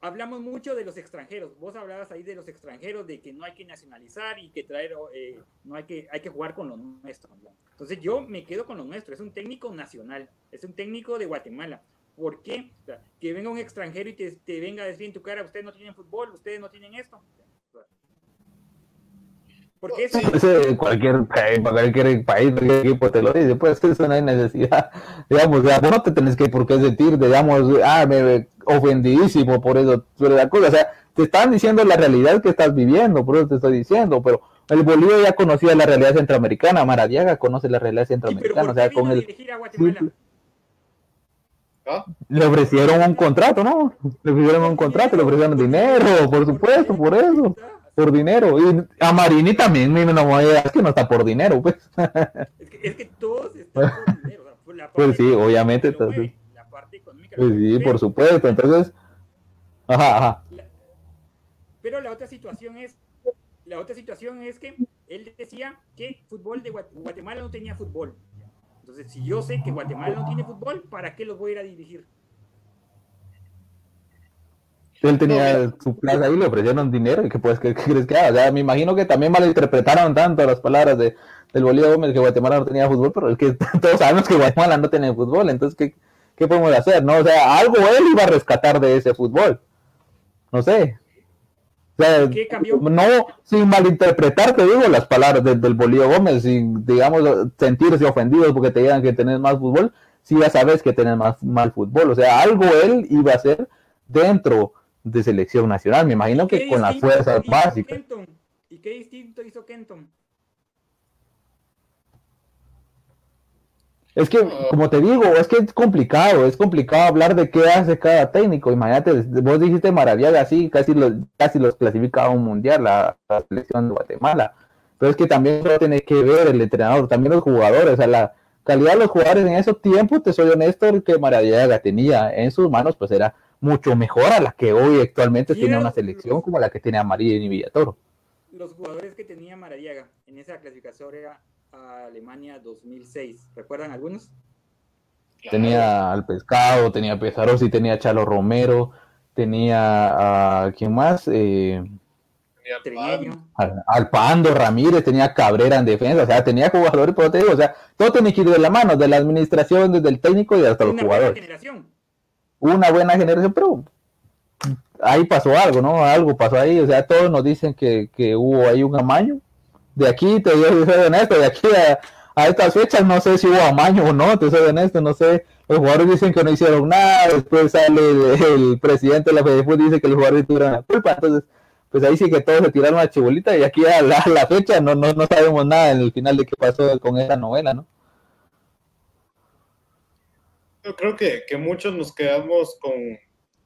hablamos mucho de los extranjeros. Vos hablabas ahí de los extranjeros, de que no hay que nacionalizar y que traer, eh, no hay que, hay que jugar con lo nuestro. Entonces yo me quedo con lo nuestro. Es un técnico nacional, es un técnico de Guatemala. ¿Por qué? que venga un extranjero y te, te, venga a decir en tu cara, ustedes no tienen fútbol, ustedes no tienen esto. Porque eso... Sí, cualquier, cualquier país, cualquier equipo te lo dice, pues eso no hay necesidad. Digamos, vos no te tenés que por qué sentir, digamos, ah, me, ofendidísimo por eso, pero la cosa, o sea, te están diciendo la realidad que estás viviendo, por eso te estoy diciendo, pero el Bolívar ya conocía la realidad centroamericana, Maradiaga conoce la realidad centroamericana, o sea, con el... ¿Ah? Le ofrecieron un contrato, ¿no? Le ofrecieron un contrato, le ofrecieron dinero, por supuesto, por eso, por dinero. Y a Marini también, no, es que no está por dinero, pues. Es que, es que todos están por dinero. pues sí, obviamente. Entonces, pues sí, por supuesto. Entonces, ajá, ajá. Pero la otra situación es, la otra situación es que él decía que fútbol de Guatemala no tenía fútbol. Entonces, si yo sé que Guatemala no tiene fútbol, ¿para qué los voy a ir a dirigir? Él tenía su plaza ahí, le ofrecieron dinero y que pues, ¿qué, crees que haga? O sea, me imagino que también malinterpretaron tanto las palabras de, del Bolívar Gómez que Guatemala no tenía fútbol, pero es que todos sabemos que Guatemala no tiene fútbol, entonces, ¿qué, ¿qué podemos hacer? ¿No? O sea, algo él iba a rescatar de ese fútbol. No sé. O sea, no sin malinterpretar, te digo, las palabras del Bolívar Gómez, sin, digamos, sentirse ofendidos porque te digan que tenés más fútbol, si ya sabes que tenés más mal fútbol. O sea, algo él iba a hacer dentro de selección nacional. Me imagino que con las fuerzas básicas. ¿Y qué distinto hizo Kenton? Es que, como te digo, es que es complicado, es complicado hablar de qué hace cada técnico. Imagínate, vos dijiste Maraviaga, así, casi los, casi los clasificaba a un mundial la, selección de Guatemala. Pero es que también tiene que ver el entrenador, también los jugadores, o sea, la calidad de los jugadores en esos tiempos, te soy honesto, el que Maraviaga tenía en sus manos, pues era mucho mejor a la que hoy actualmente tiene una selección como la que tiene a María y Villatoro. los jugadores que tenía Maradiaga en esa clasificatoria a Alemania 2006. ¿Recuerdan algunos? Tenía al Pescado, tenía Pesarosi, tenía Chalo Romero, tenía a quién más, eh, al, Pando Ramírez, tenía Cabrera en defensa, o sea, tenía jugadores, pero te digo, o sea, todo tiene que ir de la mano, de la administración, desde el técnico y hasta los jugadores. Generación. Una buena generación, pero ahí pasó algo, ¿no? Algo pasó ahí, o sea, todos nos dicen que, que hubo ahí un amaño. De aquí, te digo, soy honesto, de aquí a, a estas fechas no sé si hubo amaño o no, te soy honesto, no sé. Los jugadores dicen que no hicieron nada, después sale el, presidente de la FEDEFUT dice que los jugadores tuvieron la culpa, entonces pues ahí sí que todos se tiraron a chibolita y aquí a la, fecha no, no, no, sabemos nada en el final de qué pasó con esa novela, ¿no? Yo creo que, que muchos nos quedamos con,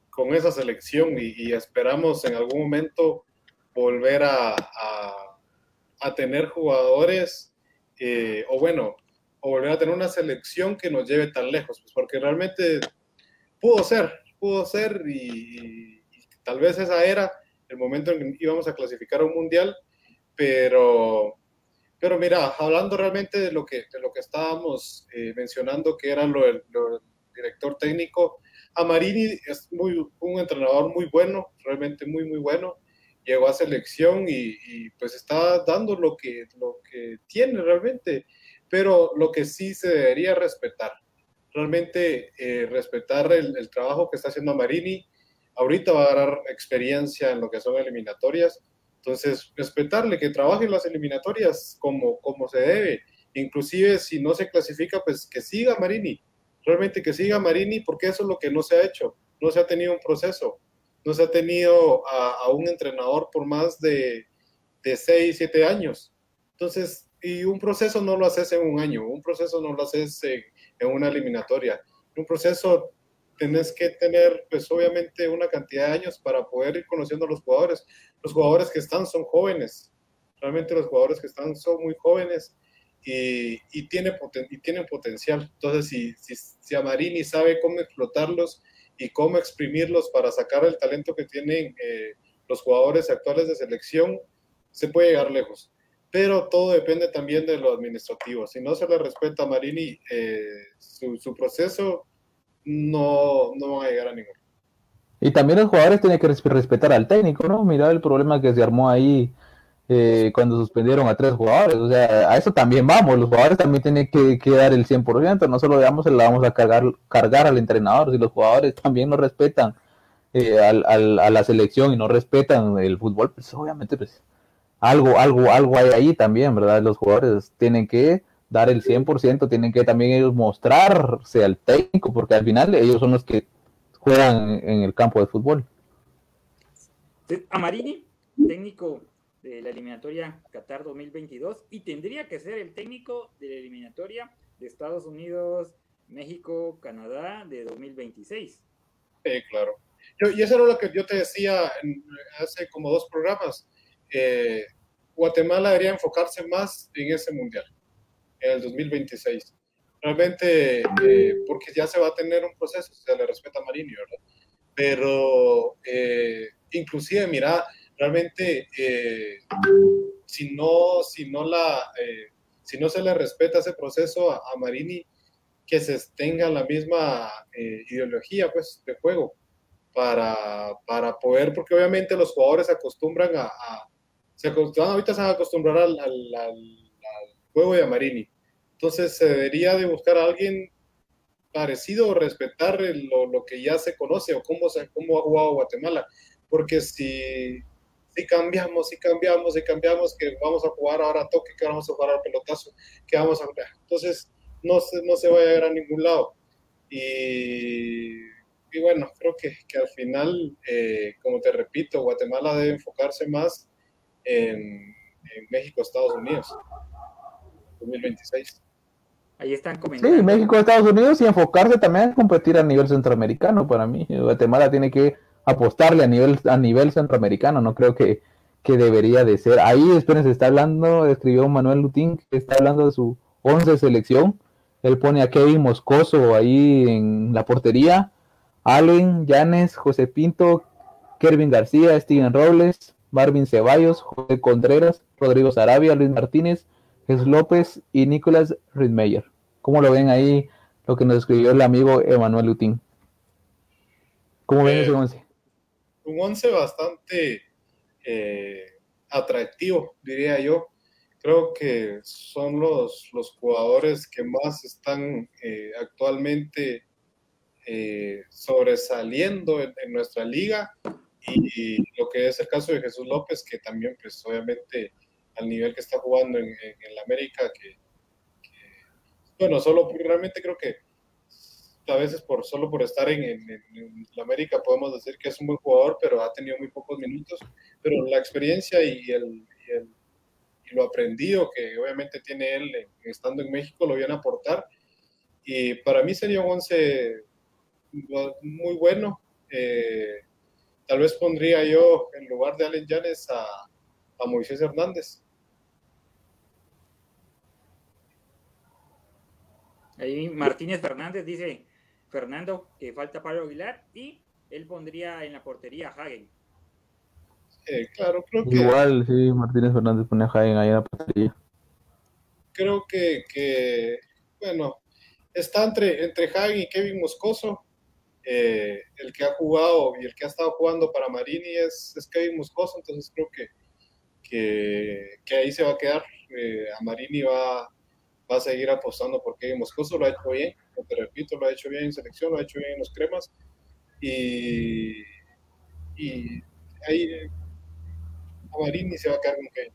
con esa selección y, esperamos en algún momento volver a, a, tener jugadores, eh, o bueno, o volver a tener una selección que nos lleve tan lejos, pues porque realmente pudo ser, pudo ser y, y tal vez esa era el momento en que íbamos a clasificar a un mundial, pero, pero mira, hablando realmente de lo que, de lo que estábamos eh, mencionando, que era lo del, director técnico, Amarini es muy, un entrenador muy bueno, realmente muy, muy bueno. Llegó a selección y, pues está dando lo que, lo que tiene realmente, pero lo que sí se debería respetar, realmente eh, respetar el, el, trabajo que está haciendo Amarini, ahorita va a dar experiencia en lo que son eliminatorias. Entonces, respetarle que trabaje las eliminatorias como, como se debe. Inclusive si no se clasifica, pues que siga Marini. Realmente que siga Marini porque eso es lo que no se ha hecho. No se ha tenido un proceso. No se ha tenido a, un entrenador por más de, de 6, 7 años. Entonces, y un proceso no lo haces en un año. Un proceso no lo haces en, en una eliminatoria. Un proceso tenés que tener, pues obviamente, una cantidad de años para poder ir conociendo a los jugadores. Los jugadores que están son jóvenes, realmente los jugadores que están son muy jóvenes y, y, tiene y tienen potencial. Entonces, si, si, si Amarini sabe cómo explotarlos y cómo exprimirlos para sacar el talento que tienen eh, los jugadores actuales de selección, se puede llegar lejos. Pero todo depende también de lo administrativo. Si no se le respeta a Marini eh, su, su proceso, no, no van a llegar a ninguno. Y también los jugadores tienen que respetar al técnico, ¿no? Mira el problema que se armó ahí eh, cuando suspendieron a tres jugadores. O sea, a eso también vamos. Los jugadores también tienen que, dar el 100%. No solo digamos, le vamos a cargar, al entrenador. Si los jugadores también no respetan eh, a la selección y no respetan el fútbol, pues obviamente pues algo, algo, algo hay ahí también, ¿verdad? Los jugadores tienen que dar el 100%, tienen que también ellos mostrarse al técnico, porque al final ellos son los que juegan en el campo de fútbol. Amarini, técnico de la eliminatoria Qatar 2022, y tendría que ser el técnico de la eliminatoria de Estados Unidos, México, Canadá de 2026. Sí, claro. y eso era lo que yo te decía hace como dos programas. Eh, Guatemala debería enfocarse más en ese mundial en el 2026. Realmente, eh, porque ya se va a tener un proceso, se le respeta a Marini, ¿verdad? Pero, eh, inclusive, mira, realmente, eh, si, no, si, no la, si no se le respeta ese proceso a, Marini, que se tenga la misma ideología pues, de juego para, para, poder, porque obviamente los jugadores se acostumbran a, se acostumbran, ahorita se van a acostumbrar al, al, juego de Amarini. Entonces se debería de buscar a alguien parecido o respetar lo, lo, que ya se conoce o cómo, se, cómo ha jugado Guatemala. Porque si, si cambiamos, si cambiamos, si cambiamos, que vamos a jugar ahora a toque, que vamos a jugar al pelotazo, que vamos a jugar. Entonces no se, no se va a llegar a ningún lado. Y, y bueno, creo que, que al final, eh, como te repito, Guatemala debe enfocarse más en, en México, Estados Unidos. 2026. Ahí están comentando. Sí, México, Estados Unidos y enfocarse también a competir a nivel centroamericano para mí. Guatemala tiene que apostarle a nivel, a nivel centroamericano, no creo que, que debería de ser. Ahí, esperen, se está hablando, escribió Manuel Lutín, que está hablando de su 11 selección. Él pone a Kevin Moscoso ahí en la portería, Allen, Yanes, José Pinto, Kervin García, Steven Robles, Marvin Ceballos, José Contreras, Rodrigo Sarabia, Luis Martínez, Jesús López y Nicolás Ridmeyer. ¿Cómo lo ven ahí lo que nos escribió el amigo Emanuel Lutín? ¿Cómo ven Eh, ese once? un once bastante eh, atractivo, diría yo. Creo que son los, los jugadores que más están eh, actualmente eh, sobresaliendo en, en nuestra liga y, lo que es el caso de Jesús López, que también pues obviamente al nivel que está jugando en, en, en la América, que, que, bueno, solo realmente creo que a veces por solo por estar en, en, la América podemos decir que es un buen jugador, pero ha tenido muy pocos minutos. Pero la experiencia y, el, y, el- y lo aprendido que obviamente tiene él estando en México lo viene a aportar. Y para mí sería un once muy bueno. Eh, tal vez pondría yo en lugar de Allen Yanes a, a Moisés Hernández. Ahí Martínez Fernández dice Fernando que falta Pablo Aguilar y él pondría en la portería a Hagen. Eh, claro, creo que Igual, sí, Martínez Fernández pone a Jaén ahí en la portería. creo que, que, bueno, está entre, entre Hagen y Kevin Moscoso. Eh, el que ha jugado y el que ha estado jugando para Marini es, es Kevin Moscoso, entonces creo que, que, que ahí se va a quedar. Eh, a Marini va, va a seguir apostando por Kevin Moscoso, lo ha hecho bien, como te repito, lo ha hecho bien en selección, lo ha hecho bien en los cremas. Y, y ahí eh, a Marini se va a quedar con Kevin.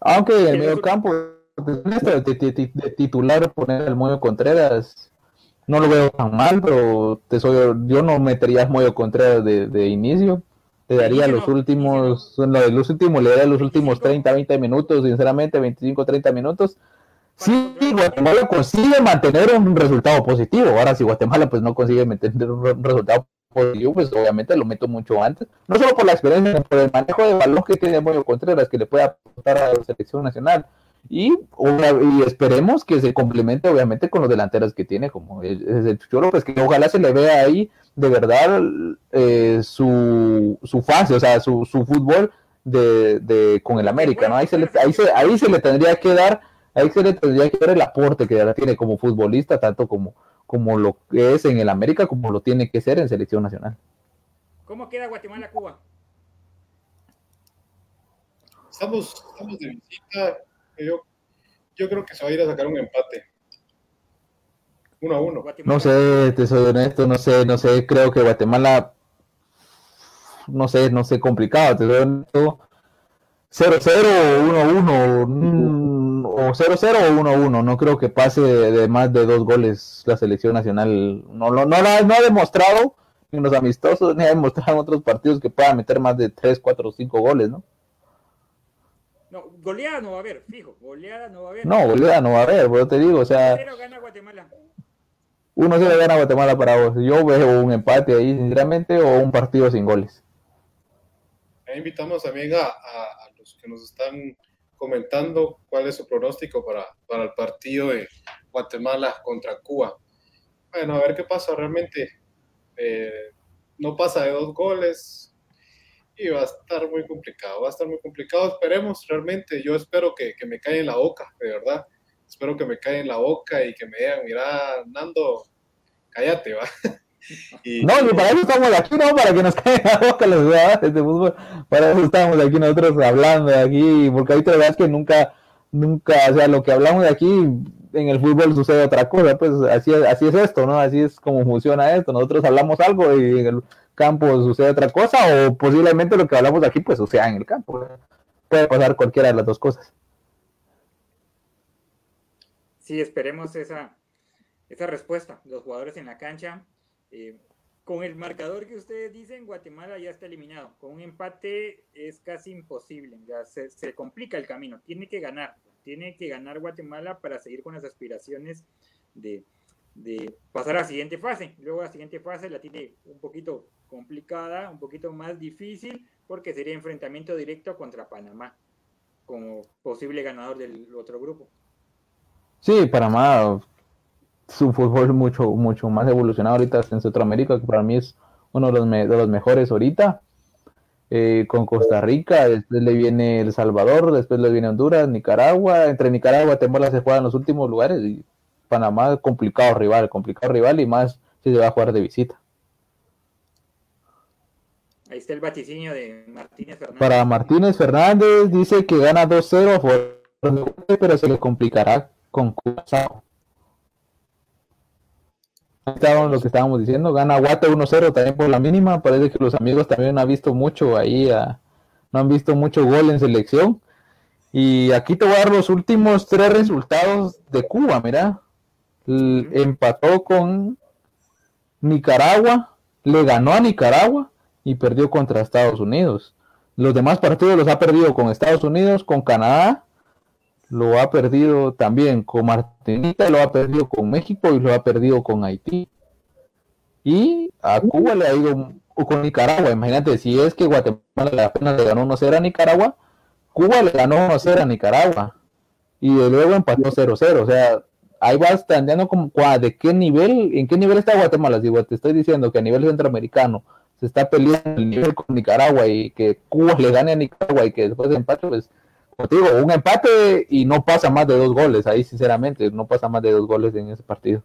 Aunque en el medio campo, de, de- de- titular poner al Moyo Contreras, no lo veo tan mal, pero te soy, yo no metería al Moyo Contreras de, de inicio. Le daría los últimos, los últimos, le daría los últimos 30, 20 minutos, sinceramente, 25, 30 minutos. Sí, Guatemala consigue mantener un resultado positivo. Ahora, si Guatemala pues no consigue mantener un, re- un resultado positivo, pues obviamente lo meto mucho antes. No solo por la experiencia, sino por el manejo de balón que tiene Moyo Contreras, que le puede aportar a la selección nacional. Y, obvia- y esperemos que se complemente, obviamente, con los delanteros que tiene, como es es el Chucho López, que ojalá se le vea ahí de verdad eh, su, su fase, o sea, su, su fútbol de, de, con el América, ¿no? Ahí se, le, ahí, se, ahí se le tendría que dar ahí se le tendría que dar el aporte que ya tiene como futbolista, tanto como, como lo que es en el América, como lo tiene que ser en selección nacional. ¿Cómo queda Guatemala-Cuba? Estamos, estamos de visita. Yo, yo creo que se va a ir a sacar un empate. Uno a uno. Guatemala- No sé, te soy honesto, no sé, no sé, creo que Guatemala, no sé, no sé, complicado, te soy honesto. 0-0 1-1 o 0-0 o 1-1, no creo que pase de, de más de dos goles la selección nacional. No, no, no, la- no ha demostrado en los amistosos, ni ha demostrado en otros partidos que pueda meter más de 3, 4 o 5 goles, ¿no? No, goleada no va a haber, fijo, goleada no va a haber. No, goleada no va a haber, pero te digo, o sea, Pero gana Guatemala. uno se le gana a Guatemala para vos. Yo veo un empate ahí, sinceramente, o un partido sin goles. Ahí invitamos también a, a- a los que nos están comentando cuál es su pronóstico para, para el partido de Guatemala contra Cuba. Bueno, a ver qué pasa realmente. eh, no pasa de dos goles y va a estar muy complicado. Va a estar muy complicado. Esperemos realmente. Yo espero que, que me caiga en la boca, de verdad. Espero que me caiga en la boca y que me digan, mira, Nando, cállate, va. Y- No, ni para eso estamos aquí, ¿no? Para que nos caigan la boca los jugadores de fútbol. Para eso estamos aquí nosotros hablando de aquí, porque ahorita la verdad es que nunca, nunca, o sea, lo que hablamos de aquí, en el fútbol sucede otra cosa, pues así es, así es esto, ¿no? Así es como funciona esto. Nosotros hablamos algo y en el campo sucede otra cosa, o posiblemente lo que hablamos aquí, pues suceda en el campo. Puede pasar cualquiera de las dos cosas. Sí, esperemos esa, esa respuesta. Los jugadores en la cancha. Eh, con el marcador que ustedes dicen, Guatemala ya está eliminado. Con un empate es casi imposible. Se complica el camino. Tiene que ganar. Tiene que ganar Guatemala para seguir con las aspiraciones de, de pasar a la siguiente fase. Luego la siguiente fase la tiene un poquito complicada, un poquito más difícil, porque sería enfrentamiento directo contra Panamá como posible ganador del otro grupo. Sí, Panamá, su fútbol mucho, mucho más evolucionado ahorita en Centroamérica, que para mí es uno de los, me- de los mejores ahorita. eh, con Costa Rica, después le viene El Salvador, después le viene Honduras, Nicaragua, entre Nicaragua y Guatemala se juegan los últimos lugares y Panamá complicado rival, complicado rival y más si se va a jugar de visita. Ahí está el vaticinio de Martínez Fernández. Para Martínez Fernández dice que gana 2-0 pero se le complicará con Curazao. Estábamos lo que estábamos diciendo, gana Guate 1-0 también por la mínima, parece que los amigos también han visto mucho ahí, no han visto mucho gol en selección. Y aquí te voy a dar los últimos tres resultados de Cuba, mira. Empató con Nicaragua, le ganó a Nicaragua y perdió contra Estados Unidos. Los demás partidos los ha perdido con Estados Unidos, con Canadá, lo ha perdido también con Martinica, lo ha perdido con México y lo ha perdido con Haití. Y a Cuba le ha ido con Nicaragua. Imagínate, si es que Guatemala apenas le ganó 1-0 a Nicaragua, Cuba le ganó 1-0 a Nicaragua. Y luego empató 0-0. O sea, ahí vas tanteando como de qué nivel, en qué nivel está Guatemala. Si te estoy diciendo que a nivel centroamericano se está peleando el nivel con Nicaragua y que Cuba le gane a Nicaragua y que después de empate, pues, como te digo, un empate y no pasa más de dos goles. Ahí, sinceramente, no pasa más de dos goles en ese partido.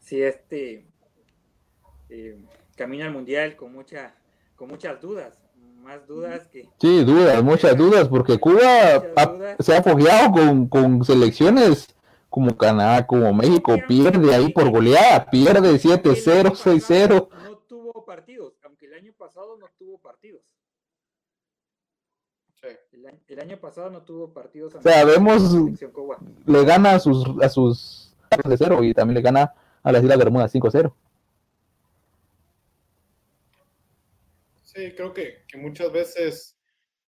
Sí, este eh, camina al mundial con mucha, con muchas dudas más dudas que... Sí, dudas, muchas dudas, porque Cuba se ha fogueado con, con, selecciones como Canadá, como México, pierde ahí por goleada, pierde 7-0, 6-0. No tuvo partidos, aunque el año pasado no tuvo partidos. El, año pasado no tuvo partidos. O sea, vemos, le gana a sus, a sus de cero y también le gana a las Islas Bermudas 5-0. Sí, creo que, muchas veces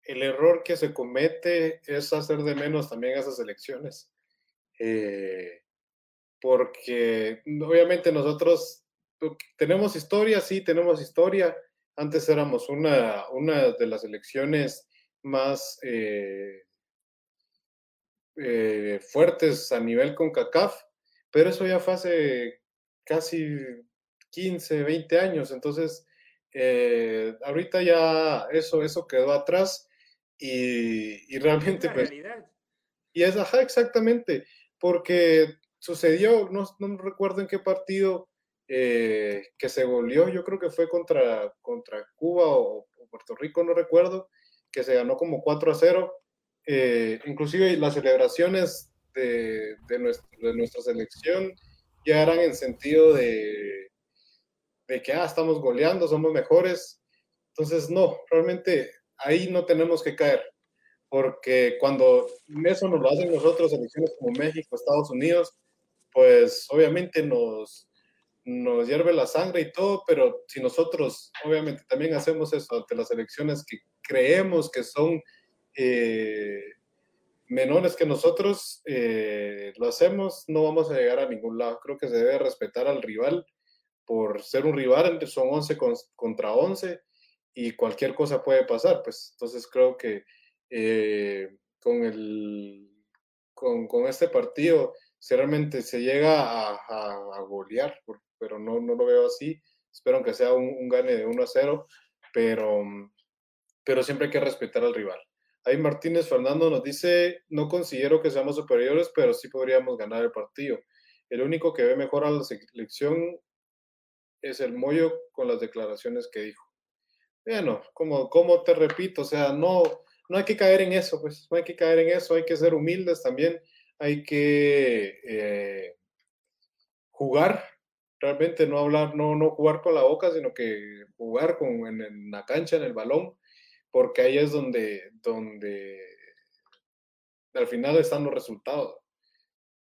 el error que se comete es hacer de menos también esas elecciones. Eh, porque obviamente nosotros tenemos historia, sí, tenemos historia. Antes éramos una, una de las elecciones más eh, eh, fuertes a nivel con CACAF, pero eso ya fue hace casi 15, 20 años. Entonces, eh, ahorita ya eso, eso quedó atrás y, realmente... Pues, y es, ajá, exactamente, porque sucedió, no, no recuerdo en qué partido eh, que se volvió, yo creo que fue contra, contra Cuba o, Puerto Rico, no recuerdo, que se ganó como 4 a 0. Eh, inclusive las celebraciones de, de, de nuestra selección ya eran en sentido de, de que, ah, estamos goleando, somos mejores. Entonces, no, realmente ahí no tenemos que caer, porque cuando eso nos lo hacen nosotros, elecciones como México, Estados Unidos, pues obviamente nos, nos hierve la sangre y todo, pero si nosotros obviamente también hacemos eso ante las elecciones que creemos que son eh, menores que nosotros, eh, lo hacemos, no vamos a llegar a ningún lado. Creo que se debe respetar al rival por ser un rival, son 11 contra 11 y cualquier cosa puede pasar, pues entonces creo que eh, con, el, con, con, este partido, si realmente se llega a, a, golear, pero no, no lo veo así, espero que sea un, gane de 1 a 0, pero, pero siempre hay que respetar al rival. Ahí Martínez Fernando nos dice, no considero que seamos superiores, pero sí podríamos ganar el partido. El único que ve mejor a la selección es el mollo con las declaraciones que dijo. Bueno, como, como te repito, o sea, no, no hay que caer en eso, pues, no hay que caer en eso, hay que ser humildes también, hay que eh, jugar, realmente no hablar, no, no jugar con la boca, sino que jugar con, en, la cancha, en el balón, porque ahí es donde, donde al final están los resultados.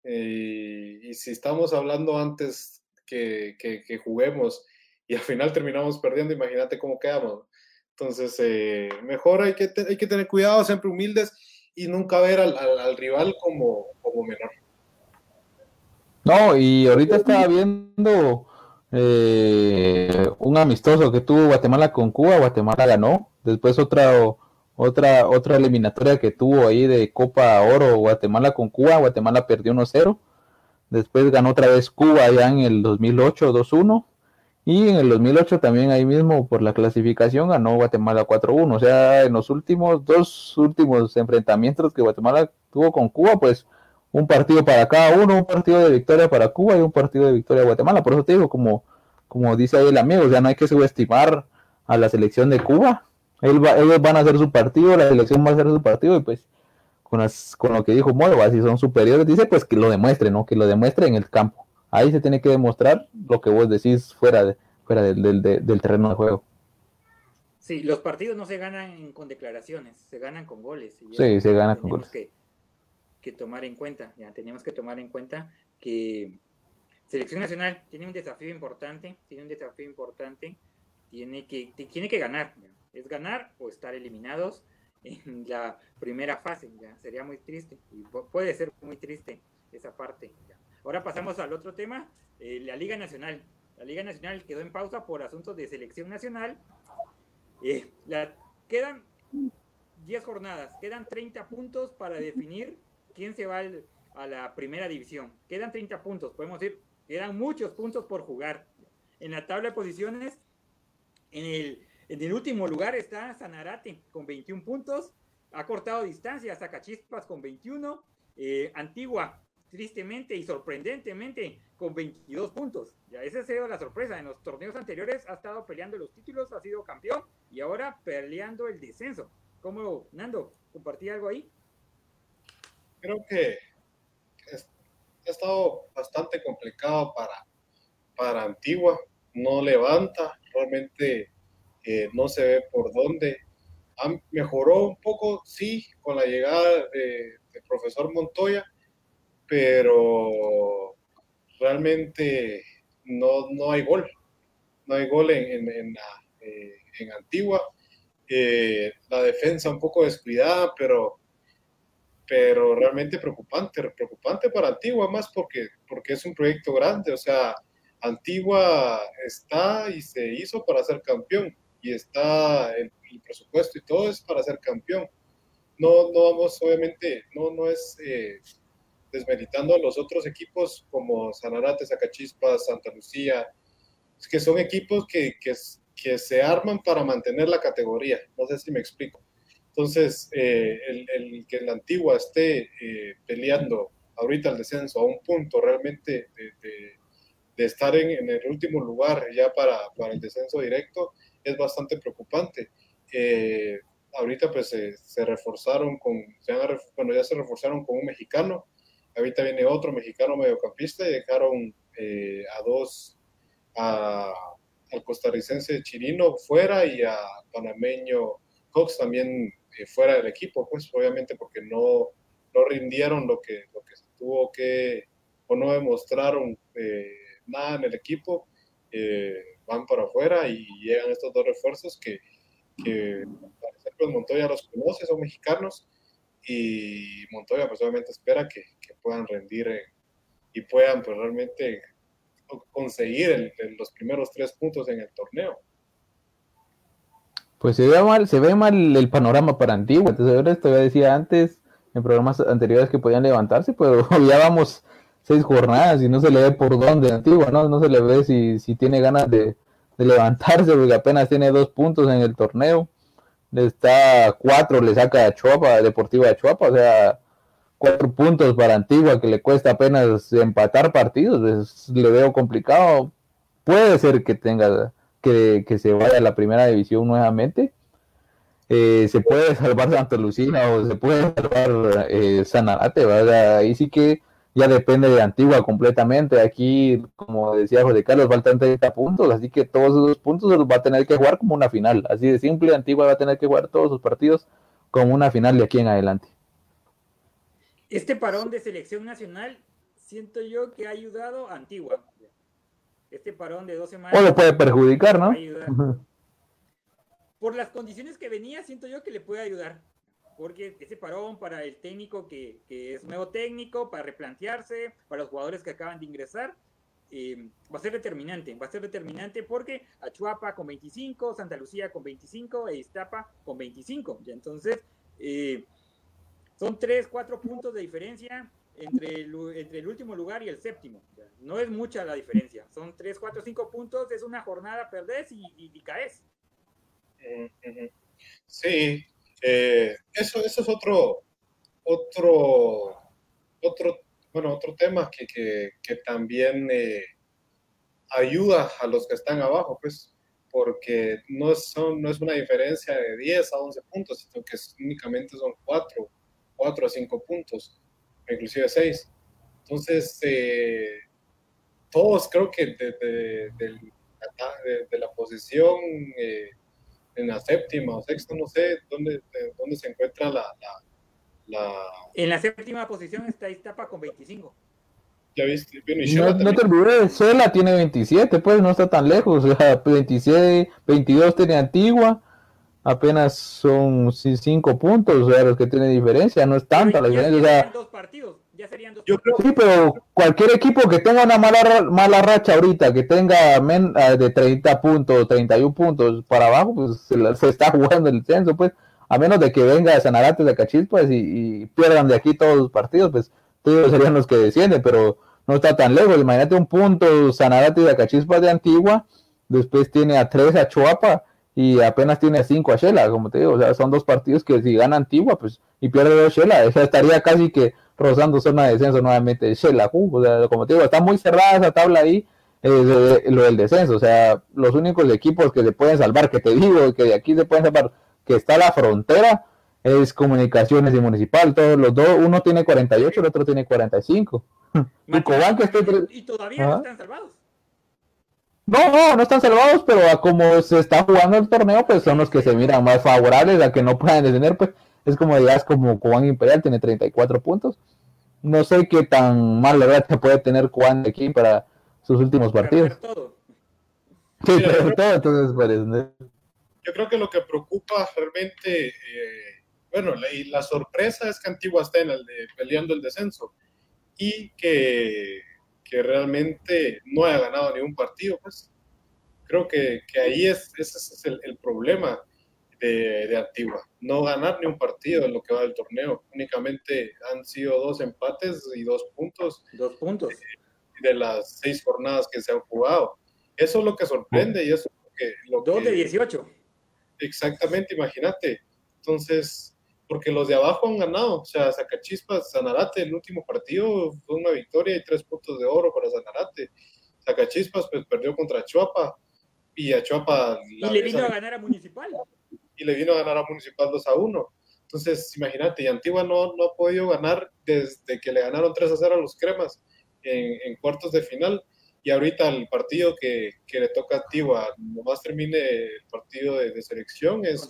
Eh, y si estamos hablando antes que, juguemos y al final terminamos perdiendo, imagínate cómo quedamos. Entonces, eh, mejor hay que, hay que tener cuidado, siempre humildes y nunca ver al, rival como, como menor. No, y ahorita estaba viendo eh, un amistoso que tuvo Guatemala con Cuba, Guatemala ganó, después otra otra otra eliminatoria que tuvo ahí de Copa Oro Guatemala con Cuba, Guatemala perdió 1-0 Después ganó otra vez Cuba ya en el 2008 2-1. Y en el 2008 también ahí mismo por la clasificación ganó Guatemala 4-1. O sea, en los últimos dos últimos enfrentamientos que Guatemala tuvo con Cuba, pues un partido para cada uno, un partido de victoria para Cuba y un partido de victoria de Guatemala. Por eso te digo, como, como dice ahí el amigo, o sea, no hay que subestimar a la selección de Cuba. ellos van a hacer su partido, la selección va a hacer su partido y pues con, con lo que dijo Moeva, si son superiores, dice pues que lo demuestre, ¿no? Que lo demuestre en el campo ahí se tiene que demostrar lo que vos decís fuera, de, fuera del, del, terreno de juego. Sí, los partidos no se ganan con declaraciones, se ganan con goles. sí, se ganan con goles. Que, que tomar en cuenta, ya tenemos que tomar en cuenta que Selección Nacional tiene un desafío importante, tiene un desafío importante, tiene que, tiene que ganar, es ganar o estar eliminados en la primera fase, ya sería muy triste, y puede ser muy triste esa parte. Ya. Ahora pasamos al otro tema, eh, la Liga Nacional. La Liga Nacional quedó en pausa por asuntos de selección nacional. Eh, quedan 10 jornadas, quedan 30 puntos para definir quién se va a la primera división. Quedan 30 puntos, podemos decir, quedan muchos puntos por jugar. En la tabla de posiciones, en el, último lugar está Sanarate con 21 puntos, ha cortado distancia, Zacachispas con 21, eh, Antigua tristemente y sorprendentemente con 22 puntos. Ya esa ha sido la sorpresa. En los torneos anteriores ha estado peleando los títulos, ha sido campeón y ahora peleando el descenso. ¿Cómo, Nando? ¿Compartí algo ahí? Creo que ha estado bastante complicado para, para Antigua. No levanta, realmente eh, no se ve por dónde. mejoró un poco, sí, con la llegada del profesor Montoya, pero realmente no, no hay gol. No hay gol en, en, eh, Antigua. Eh, la defensa un poco descuidada, pero, pero realmente preocupante, preocupante para Antigua, más porque, porque es un proyecto grande. O sea, Antigua está y se hizo para ser campeón y está el, presupuesto y todo es para ser campeón. No, no vamos, obviamente, no, no es eh, desmeritando a los otros equipos como Sanarate, Zacachispas, Santa Lucía, que son equipos que, que, que, se arman para mantener la categoría. No sé si me explico. Entonces, eh, el, el, que la antigua esté eh, peleando ahorita el descenso a un punto realmente de, estar en, en, el último lugar ya para, para, el descenso directo es bastante preocupante. Eh, ahorita pues se reforzaron con, se bueno, ya se reforzaron con un mexicano, Ahorita viene otro mexicano mediocampista y dejaron eh, a dos, al costarricense Chirino fuera y a panameño Cox también eh, fuera del equipo, pues obviamente porque no, no rindieron lo que, lo que tuvo que, o no demostraron eh, nada en el equipo, van para afuera y llegan estos dos refuerzos que, que que Montoya los conoce, son mexicanos, y Montoya pues obviamente espera que, puedan rendir y puedan pues realmente conseguir los primeros tres puntos en el torneo. Pues se ve mal, se ve mal el panorama para Antigua. Entonces, te decía antes en programas anteriores que podían levantarse, pero ya vamos seis jornadas y no se le ve por dónde Antigua, ¿no? No se le ve si, si tiene ganas de, levantarse, porque apenas tiene dos puntos en el torneo está cuatro, le saca a Chuapa, Deportiva de Chuapa, o sea, cuatro puntos para Antigua que le cuesta apenas empatar partidos, le veo complicado. Puede ser que tenga que, se vaya a la primera división nuevamente. Eh, se puede salvar Santa Lucina o se puede salvar eh, Sanarate. Ahí sí que ya depende de Antigua completamente. Aquí, como decía José Carlos, faltan 30 puntos, así que todos esos puntos los va a tener que jugar como una final. Así de simple, Antigua va a tener que jugar todos sus partidos como una final de aquí en adelante. Este parón de selección nacional, siento yo que ha ayudado a Antigua. Este parón de dos semanas. O lo puede perjudicar, ¿no? Por las condiciones que venía, siento yo que le puede ayudar porque ese parón para el técnico que, que, es nuevo técnico, para replantearse, para los jugadores que acaban de ingresar, eh, va a ser determinante, va a ser determinante porque Achuapa con 25, Santa Lucía con 25 e Iztapa con 25. Y entonces, eh, son 3, 4 puntos de diferencia. Entre el, entre el último lugar y el séptimo. No es mucha la diferencia. Son 3, 4, 5 puntos, es una jornada, perdés y, y, caes. Sí, eh, eso, eso es otro, otro, otro, bueno, otro tema que, que, que también eh, ayuda a los que están abajo, pues, porque no, son, no es una diferencia de 10 a 11 puntos, sino que únicamente son 4, 4 a 5 puntos, inclusive 6. Entonces, eh, todos creo que de, de, de, la posición eh, en la séptima o sexta, no sé dónde, dónde se encuentra la, la, En la séptima posición está Iztapa con 25. Ya viste, no, no, te olvides, Shela tiene 27, pues no está tan lejos, o sea, 27, 22 tiene Antigua, apenas son 5 puntos, o sea, los que tienen diferencia, no es tanta la diferencia. Ya serían dos partidos, ya serían dos Yo partidos. Sí, pero cualquier equipo que tenga una mala, mala racha ahorita, que tenga men, ah, de 30 puntos, 31 puntos para abajo, pues se, se está jugando el censo, pues, a menos de que venga Sanarate de Cachispas y, y pierdan de aquí todos los partidos, pues todos serían los que descienden, pero no está tan lejos. Imagínate un punto, Sanarate y Acachispas de Antigua, después tiene a tres a Chuapa y apenas tiene cinco a Shela, como te digo, o sea, son dos partidos que si gana Antigua, pues, y pierde dos Shela, estaría casi que rozando zona de descenso nuevamente Shela, o sea, como te digo, está muy cerrada esa tabla ahí, eh, lo del descenso, o sea, los únicos equipos que se pueden salvar, que te digo, que de aquí se pueden salvar, que está la frontera, es comunicaciones y municipal, todos los dos, uno tiene 48, el otro tiene 45. Y todavía no están salvados. No, no, están salvados, pero como se está jugando el torneo, pues son los que se miran más favorables a que no puedan descender, pues es como digas como Cobán Imperial tiene 34 puntos. No sé qué tan mal la verdad puede tener Cobán aquí para sus últimos partidos. Sí, pero todo, entonces pues, Yo creo que lo que preocupa realmente, eh, bueno, la, y la sorpresa es que Antigua está en el de, peleando el descenso y que, que realmente no haya ganado ningún partido, pues. Creo que, que ahí es, ese es el, el problema de, de, Antigua. No ganar ni un partido en lo que va del torneo. Únicamente han sido dos empates y dos puntos. Dos puntos. De, de las seis jornadas que se han jugado. Eso es lo que sorprende y eso es lo que... Lo dos de 18. Exactamente, imagínate. Entonces, porque los de abajo han ganado. O sea, Zacachispas, Sanarate, el último partido fue una victoria y tres puntos de oro para Sanarate. Zacachispas pues perdió contra Chuapa y a Chuapa... Y le vino a ganar a Municipal. Y le vino a ganar a Municipal 2 a 1. Entonces, imagínate, y Antigua no, no ha podido ganar desde que le ganaron 3 a 0 a los Cremas en, en cuartos de final. Y ahorita el partido que, que, le toca a Antigua, nomás termine el partido de, de selección, es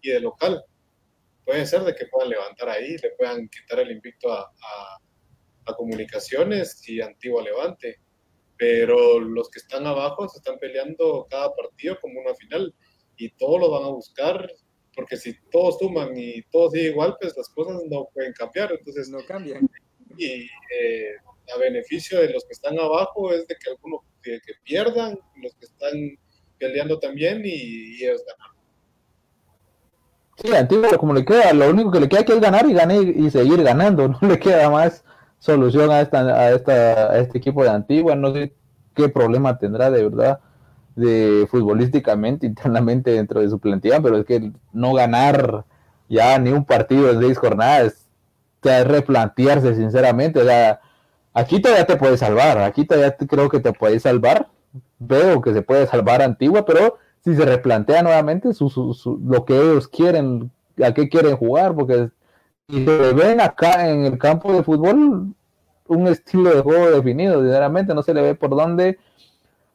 y de local puede ser de que puedan levantar ahí, le puedan quitar el invicto a, a, comunicaciones y Antigua levante. Pero los que están abajo se están peleando cada partido como una final y todos lo van a buscar porque si todos suman y todos sigue igual, pues las cosas no pueden cambiar. Entonces no cambian. Y eh, a beneficio de los que están abajo es de que algunos que, pierdan, los que están peleando también y, y ellos ganan. Sí, Antigua como le queda, lo único que le queda es ganar y ganar y seguir ganando, no le queda más solución a esta, a esta, este equipo de Antigua, no sé qué problema tendrá de verdad de futbolísticamente, internamente dentro de su plantilla, pero es que no ganar ya ni un partido de seis jornadas, es replantearse sinceramente, o sea, aquí todavía te puedes salvar, aquí todavía creo que te puedes salvar, veo que se puede salvar Antigua, pero si se replantea nuevamente su, lo que ellos quieren, a qué quieren jugar, porque si se ven acá en el campo de fútbol un estilo de juego definido, sinceramente no se le ve por dónde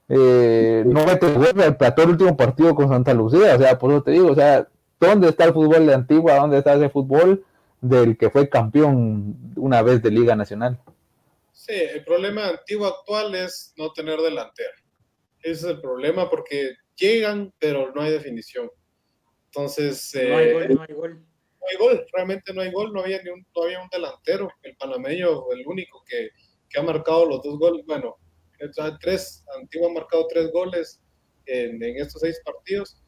eh, no mete el todo el último partido con Santa Lucía, o sea, por eso te digo, o sea, ¿dónde está el fútbol de Antigua? ¿Dónde está ese fútbol del que fue campeón una vez de Liga Nacional? Sí, el problema de Antigua actual es no tener delantera. Ese es el problema porque llegan, pero no hay definición. Entonces... no hay gol, no hay gol. No hay gol, realmente no hay gol, no había ni un, todavía un delantero, el panameño, el único que, que ha marcado los dos goles, bueno, tres, Antiguo ha marcado tres goles en, en, estos seis partidos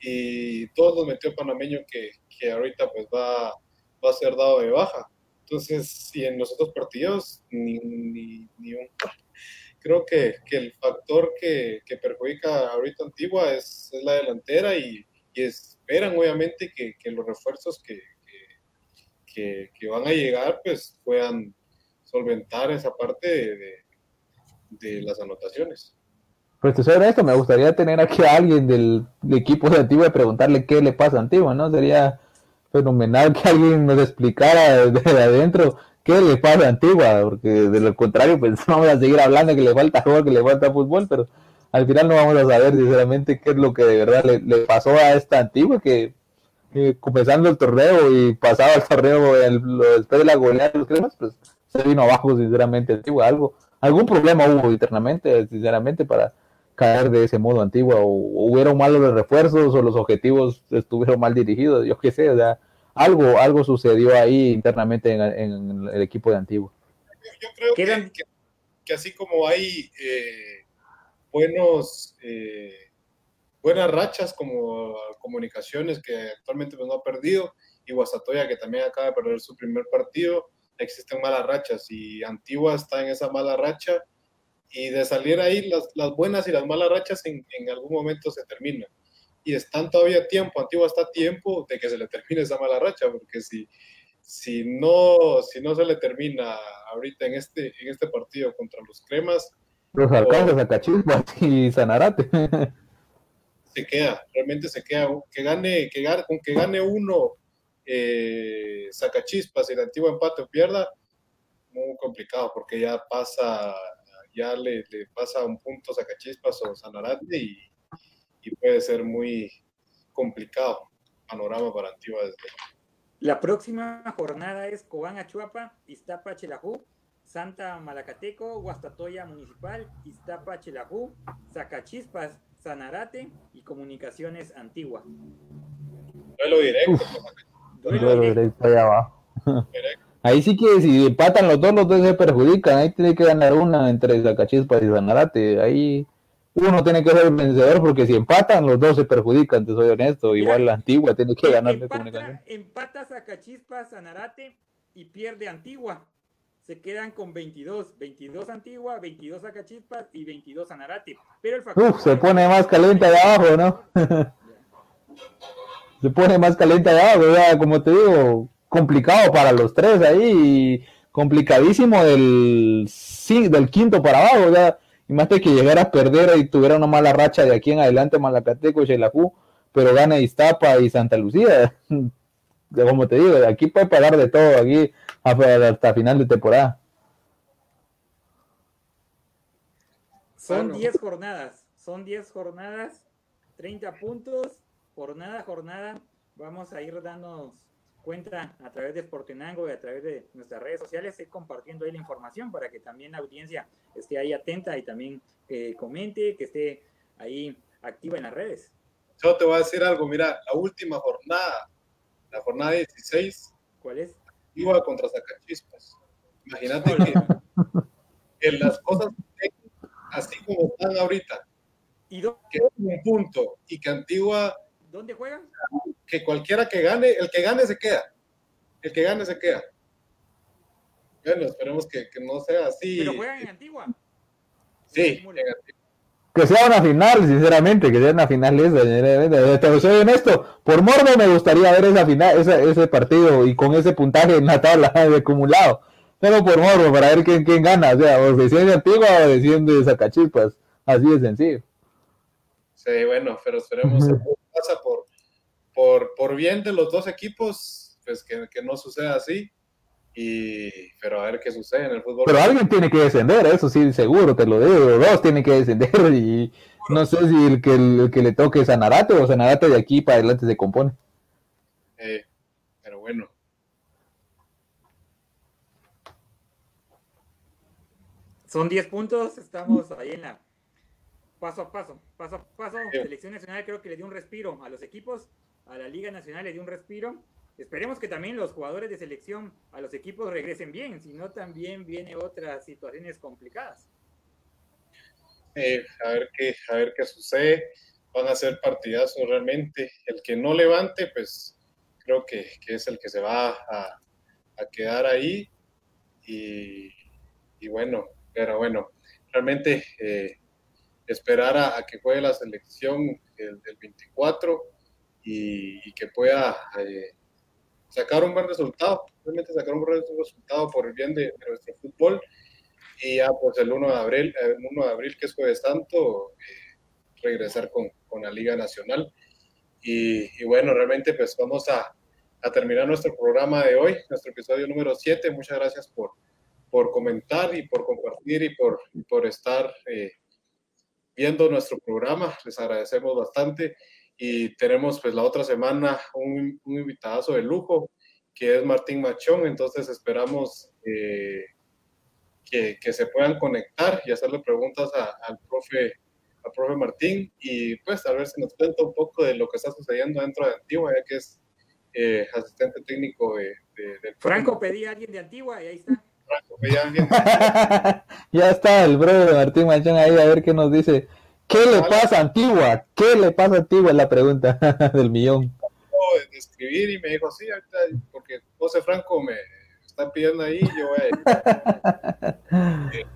y todos los metió panameño que, que ahorita pues va, va a ser dado de baja. Entonces, si en los otros partidos, ni, ni, ni un... Creo que, que el factor que, que, perjudica ahorita Antigua es, es la delantera y, esperan obviamente que, que los refuerzos que, que, van a llegar pues puedan solventar esa parte de, de, las anotaciones. Pues sobre esto, me gustaría tener aquí a alguien del, equipo de Antigua y preguntarle qué le pasa a Antigua, ¿no? Sería fenomenal que alguien nos explicara desde adentro qué le pasa a Antigua, porque de lo contrario, pues vamos a seguir hablando que le falta juego, que le falta fútbol, pero al final no vamos a saber sinceramente qué es lo que de verdad le, le pasó a esta Antigua, que comenzando el torneo y pasado el torneo el, después de la goleada de los cremas, pues se vino abajo sinceramente Antigua, algo, algún problema hubo internamente, sinceramente, para caer de ese modo Antigua, o, hubieron malos refuerzos, o los objetivos estuvieron mal dirigidos, yo qué sé, o sea, algo, algo sucedió ahí internamente en, el equipo de Antigua. Yo, creo que, que, así como hay eh, buenos eh, buenas rachas como comunicaciones que actualmente pues, no ha perdido y Guasatoya que también acaba de perder su primer partido, existen malas rachas y Antigua está en esa mala racha y de salir ahí las, las buenas y las malas rachas en, en, algún momento se terminan. Y están todavía tiempo, Antigua está tiempo de que se le termine esa mala racha, porque si, si, no, si no se le termina ahorita en este, en este partido contra los cremas... Los alcanzas a Cachispas y Sanarate. se queda, realmente se queda. Que gane, que gane, con que gane uno, eh, saca chispas y el antiguo empate o pierda, muy complicado, porque ya pasa, ya le, pasa un punto Sacachispas o Sanarate y, y, puede ser muy complicado panorama para Antigua desde La próxima jornada es Cobán Achuapa, Iztapa Chelajú, Santa Malacateco, Guastatoya Municipal, Iztapa Chelajú, Zacachispas, Sanarate y Comunicaciones Antigua. Duelo directo. Duelo directo allá abajo. Ahí sí que si empatan los dos, los dos se perjudican. Ahí tiene que ganar una entre Zacachispas y Sanarate. Ahí uno tiene que ser el vencedor porque si empatan, los dos se perjudican, te soy honesto. Igual la antigua tiene que ganar de comunicación. Empata Zacachispas, Sanarate y pierde Antigua se quedan con 22, 22 Antigua, 22 Acachispas y 22 Anarate. Pero el factor se pone más caliente de abajo, ¿no? se pone más caliente de abajo, ya, como te digo, complicado para los tres ahí, complicadísimo del, del quinto para abajo, ya. Imagínate que llegara a perder y tuviera una mala racha de aquí en adelante, Malacateco y Xelajú, pero gana Iztapa y Santa Lucía. Como te digo, aquí puede pagar de todo, aquí hasta final de temporada. Son 10 jornadas, son 10 jornadas, 30 puntos, jornada a jornada. Vamos a ir dándonos cuenta a través de Sportenango y a través de nuestras redes sociales, y compartiendo ahí la información para que también la audiencia esté ahí atenta y también eh, comente, que esté ahí activa en las redes. Yo te voy a decir algo, mira, la última jornada, la jornada 16. ¿Cuál es? iba contra Sacachispas. Imagínate que, las cosas así como están ahorita, ¿Y que un punto y que Antigua. ¿Dónde juegan? Que cualquiera que gane, el que gane se queda. El que gane se queda. Bueno, esperemos que, que no sea así. ¿Pero juegan en Antigua? Sí, en Antigua que sea una final, sinceramente, que sea una final esa. Te soy honesto, por morbo me gustaría ver esa final, ese, ese partido y con ese puntaje en la tabla de acumulado. Pero por morbo, para ver quién, quién gana, o sea, o desciende Antigua o desciende Zacachispas. Así de sencillo. Sí, bueno, pero esperemos pasa por, por, por bien de los dos equipos, pues que, que no suceda así. Y, pero a ver qué sucede en el fútbol. Pero alguien tiene que descender, eso sí, seguro, te lo digo. Dos tienen que descender y no sé si el que, el, que le toque es Sanarate o Sanarate de aquí para adelante se compone. Eh, pero bueno. Son 10 puntos, estamos ahí en la paso a paso, paso a paso. Selección Nacional creo que le dio un respiro a los equipos, a la Liga Nacional le dio un respiro Esperemos que también los jugadores de selección a los equipos regresen bien, si no también viene otras situaciones complicadas. Eh, a ver qué, a ver qué sucede. Van a ser partidazos realmente. El que no levante, pues creo que, es el que se va a, quedar ahí y, bueno, pero bueno, realmente eh, esperar a, que juegue la selección el, 24 y, que pueda eh, sacar un buen resultado, realmente sacar un buen resultado por el bien de, nuestro fútbol. Y ya pues el 1 de abril, el 1 de abril que es jueves santo, eh, regresar con, con, la Liga Nacional. Y, bueno, realmente pues vamos a, a, terminar nuestro programa de hoy, nuestro episodio número 7. Muchas gracias por, por comentar y por compartir y por, por estar eh, viendo nuestro programa. Les agradecemos bastante y tenemos pues la otra semana un, un invitado de lujo que es Martín Machón, entonces esperamos eh, que, que, se puedan conectar y hacerle preguntas al profe al profe Martín y pues a ver si nos cuenta un poco de lo que está sucediendo dentro de Antigua, ya que es eh, asistente técnico de, del Franco pedía a alguien de Antigua y ahí está. Ya está el brother de Martín Machón ahí a ver qué nos dice. ¿Qué le pasa a Antigua? ¿Qué le pasa a Antigua? Es la pregunta del millón. De escribir y me dijo, sí, ahorita, porque José Franco me está pidiendo ahí, yo voy a...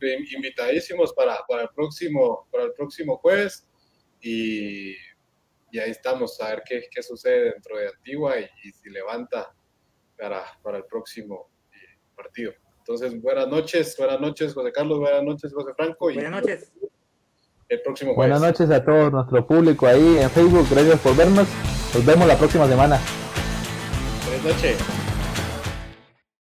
Eh, invitadísimos para, para, el próximo, para el próximo jueves y, y ahí estamos a ver qué, qué, sucede dentro de Antigua y, si levanta para, para el próximo partido. Entonces, buenas noches, buenas noches, José Carlos, buenas noches, José Franco. Y, buenas noches el próximo Buenas noches a todo nuestro público ahí en Facebook. Gracias por vernos. Nos vemos la próxima semana. Buenas noches.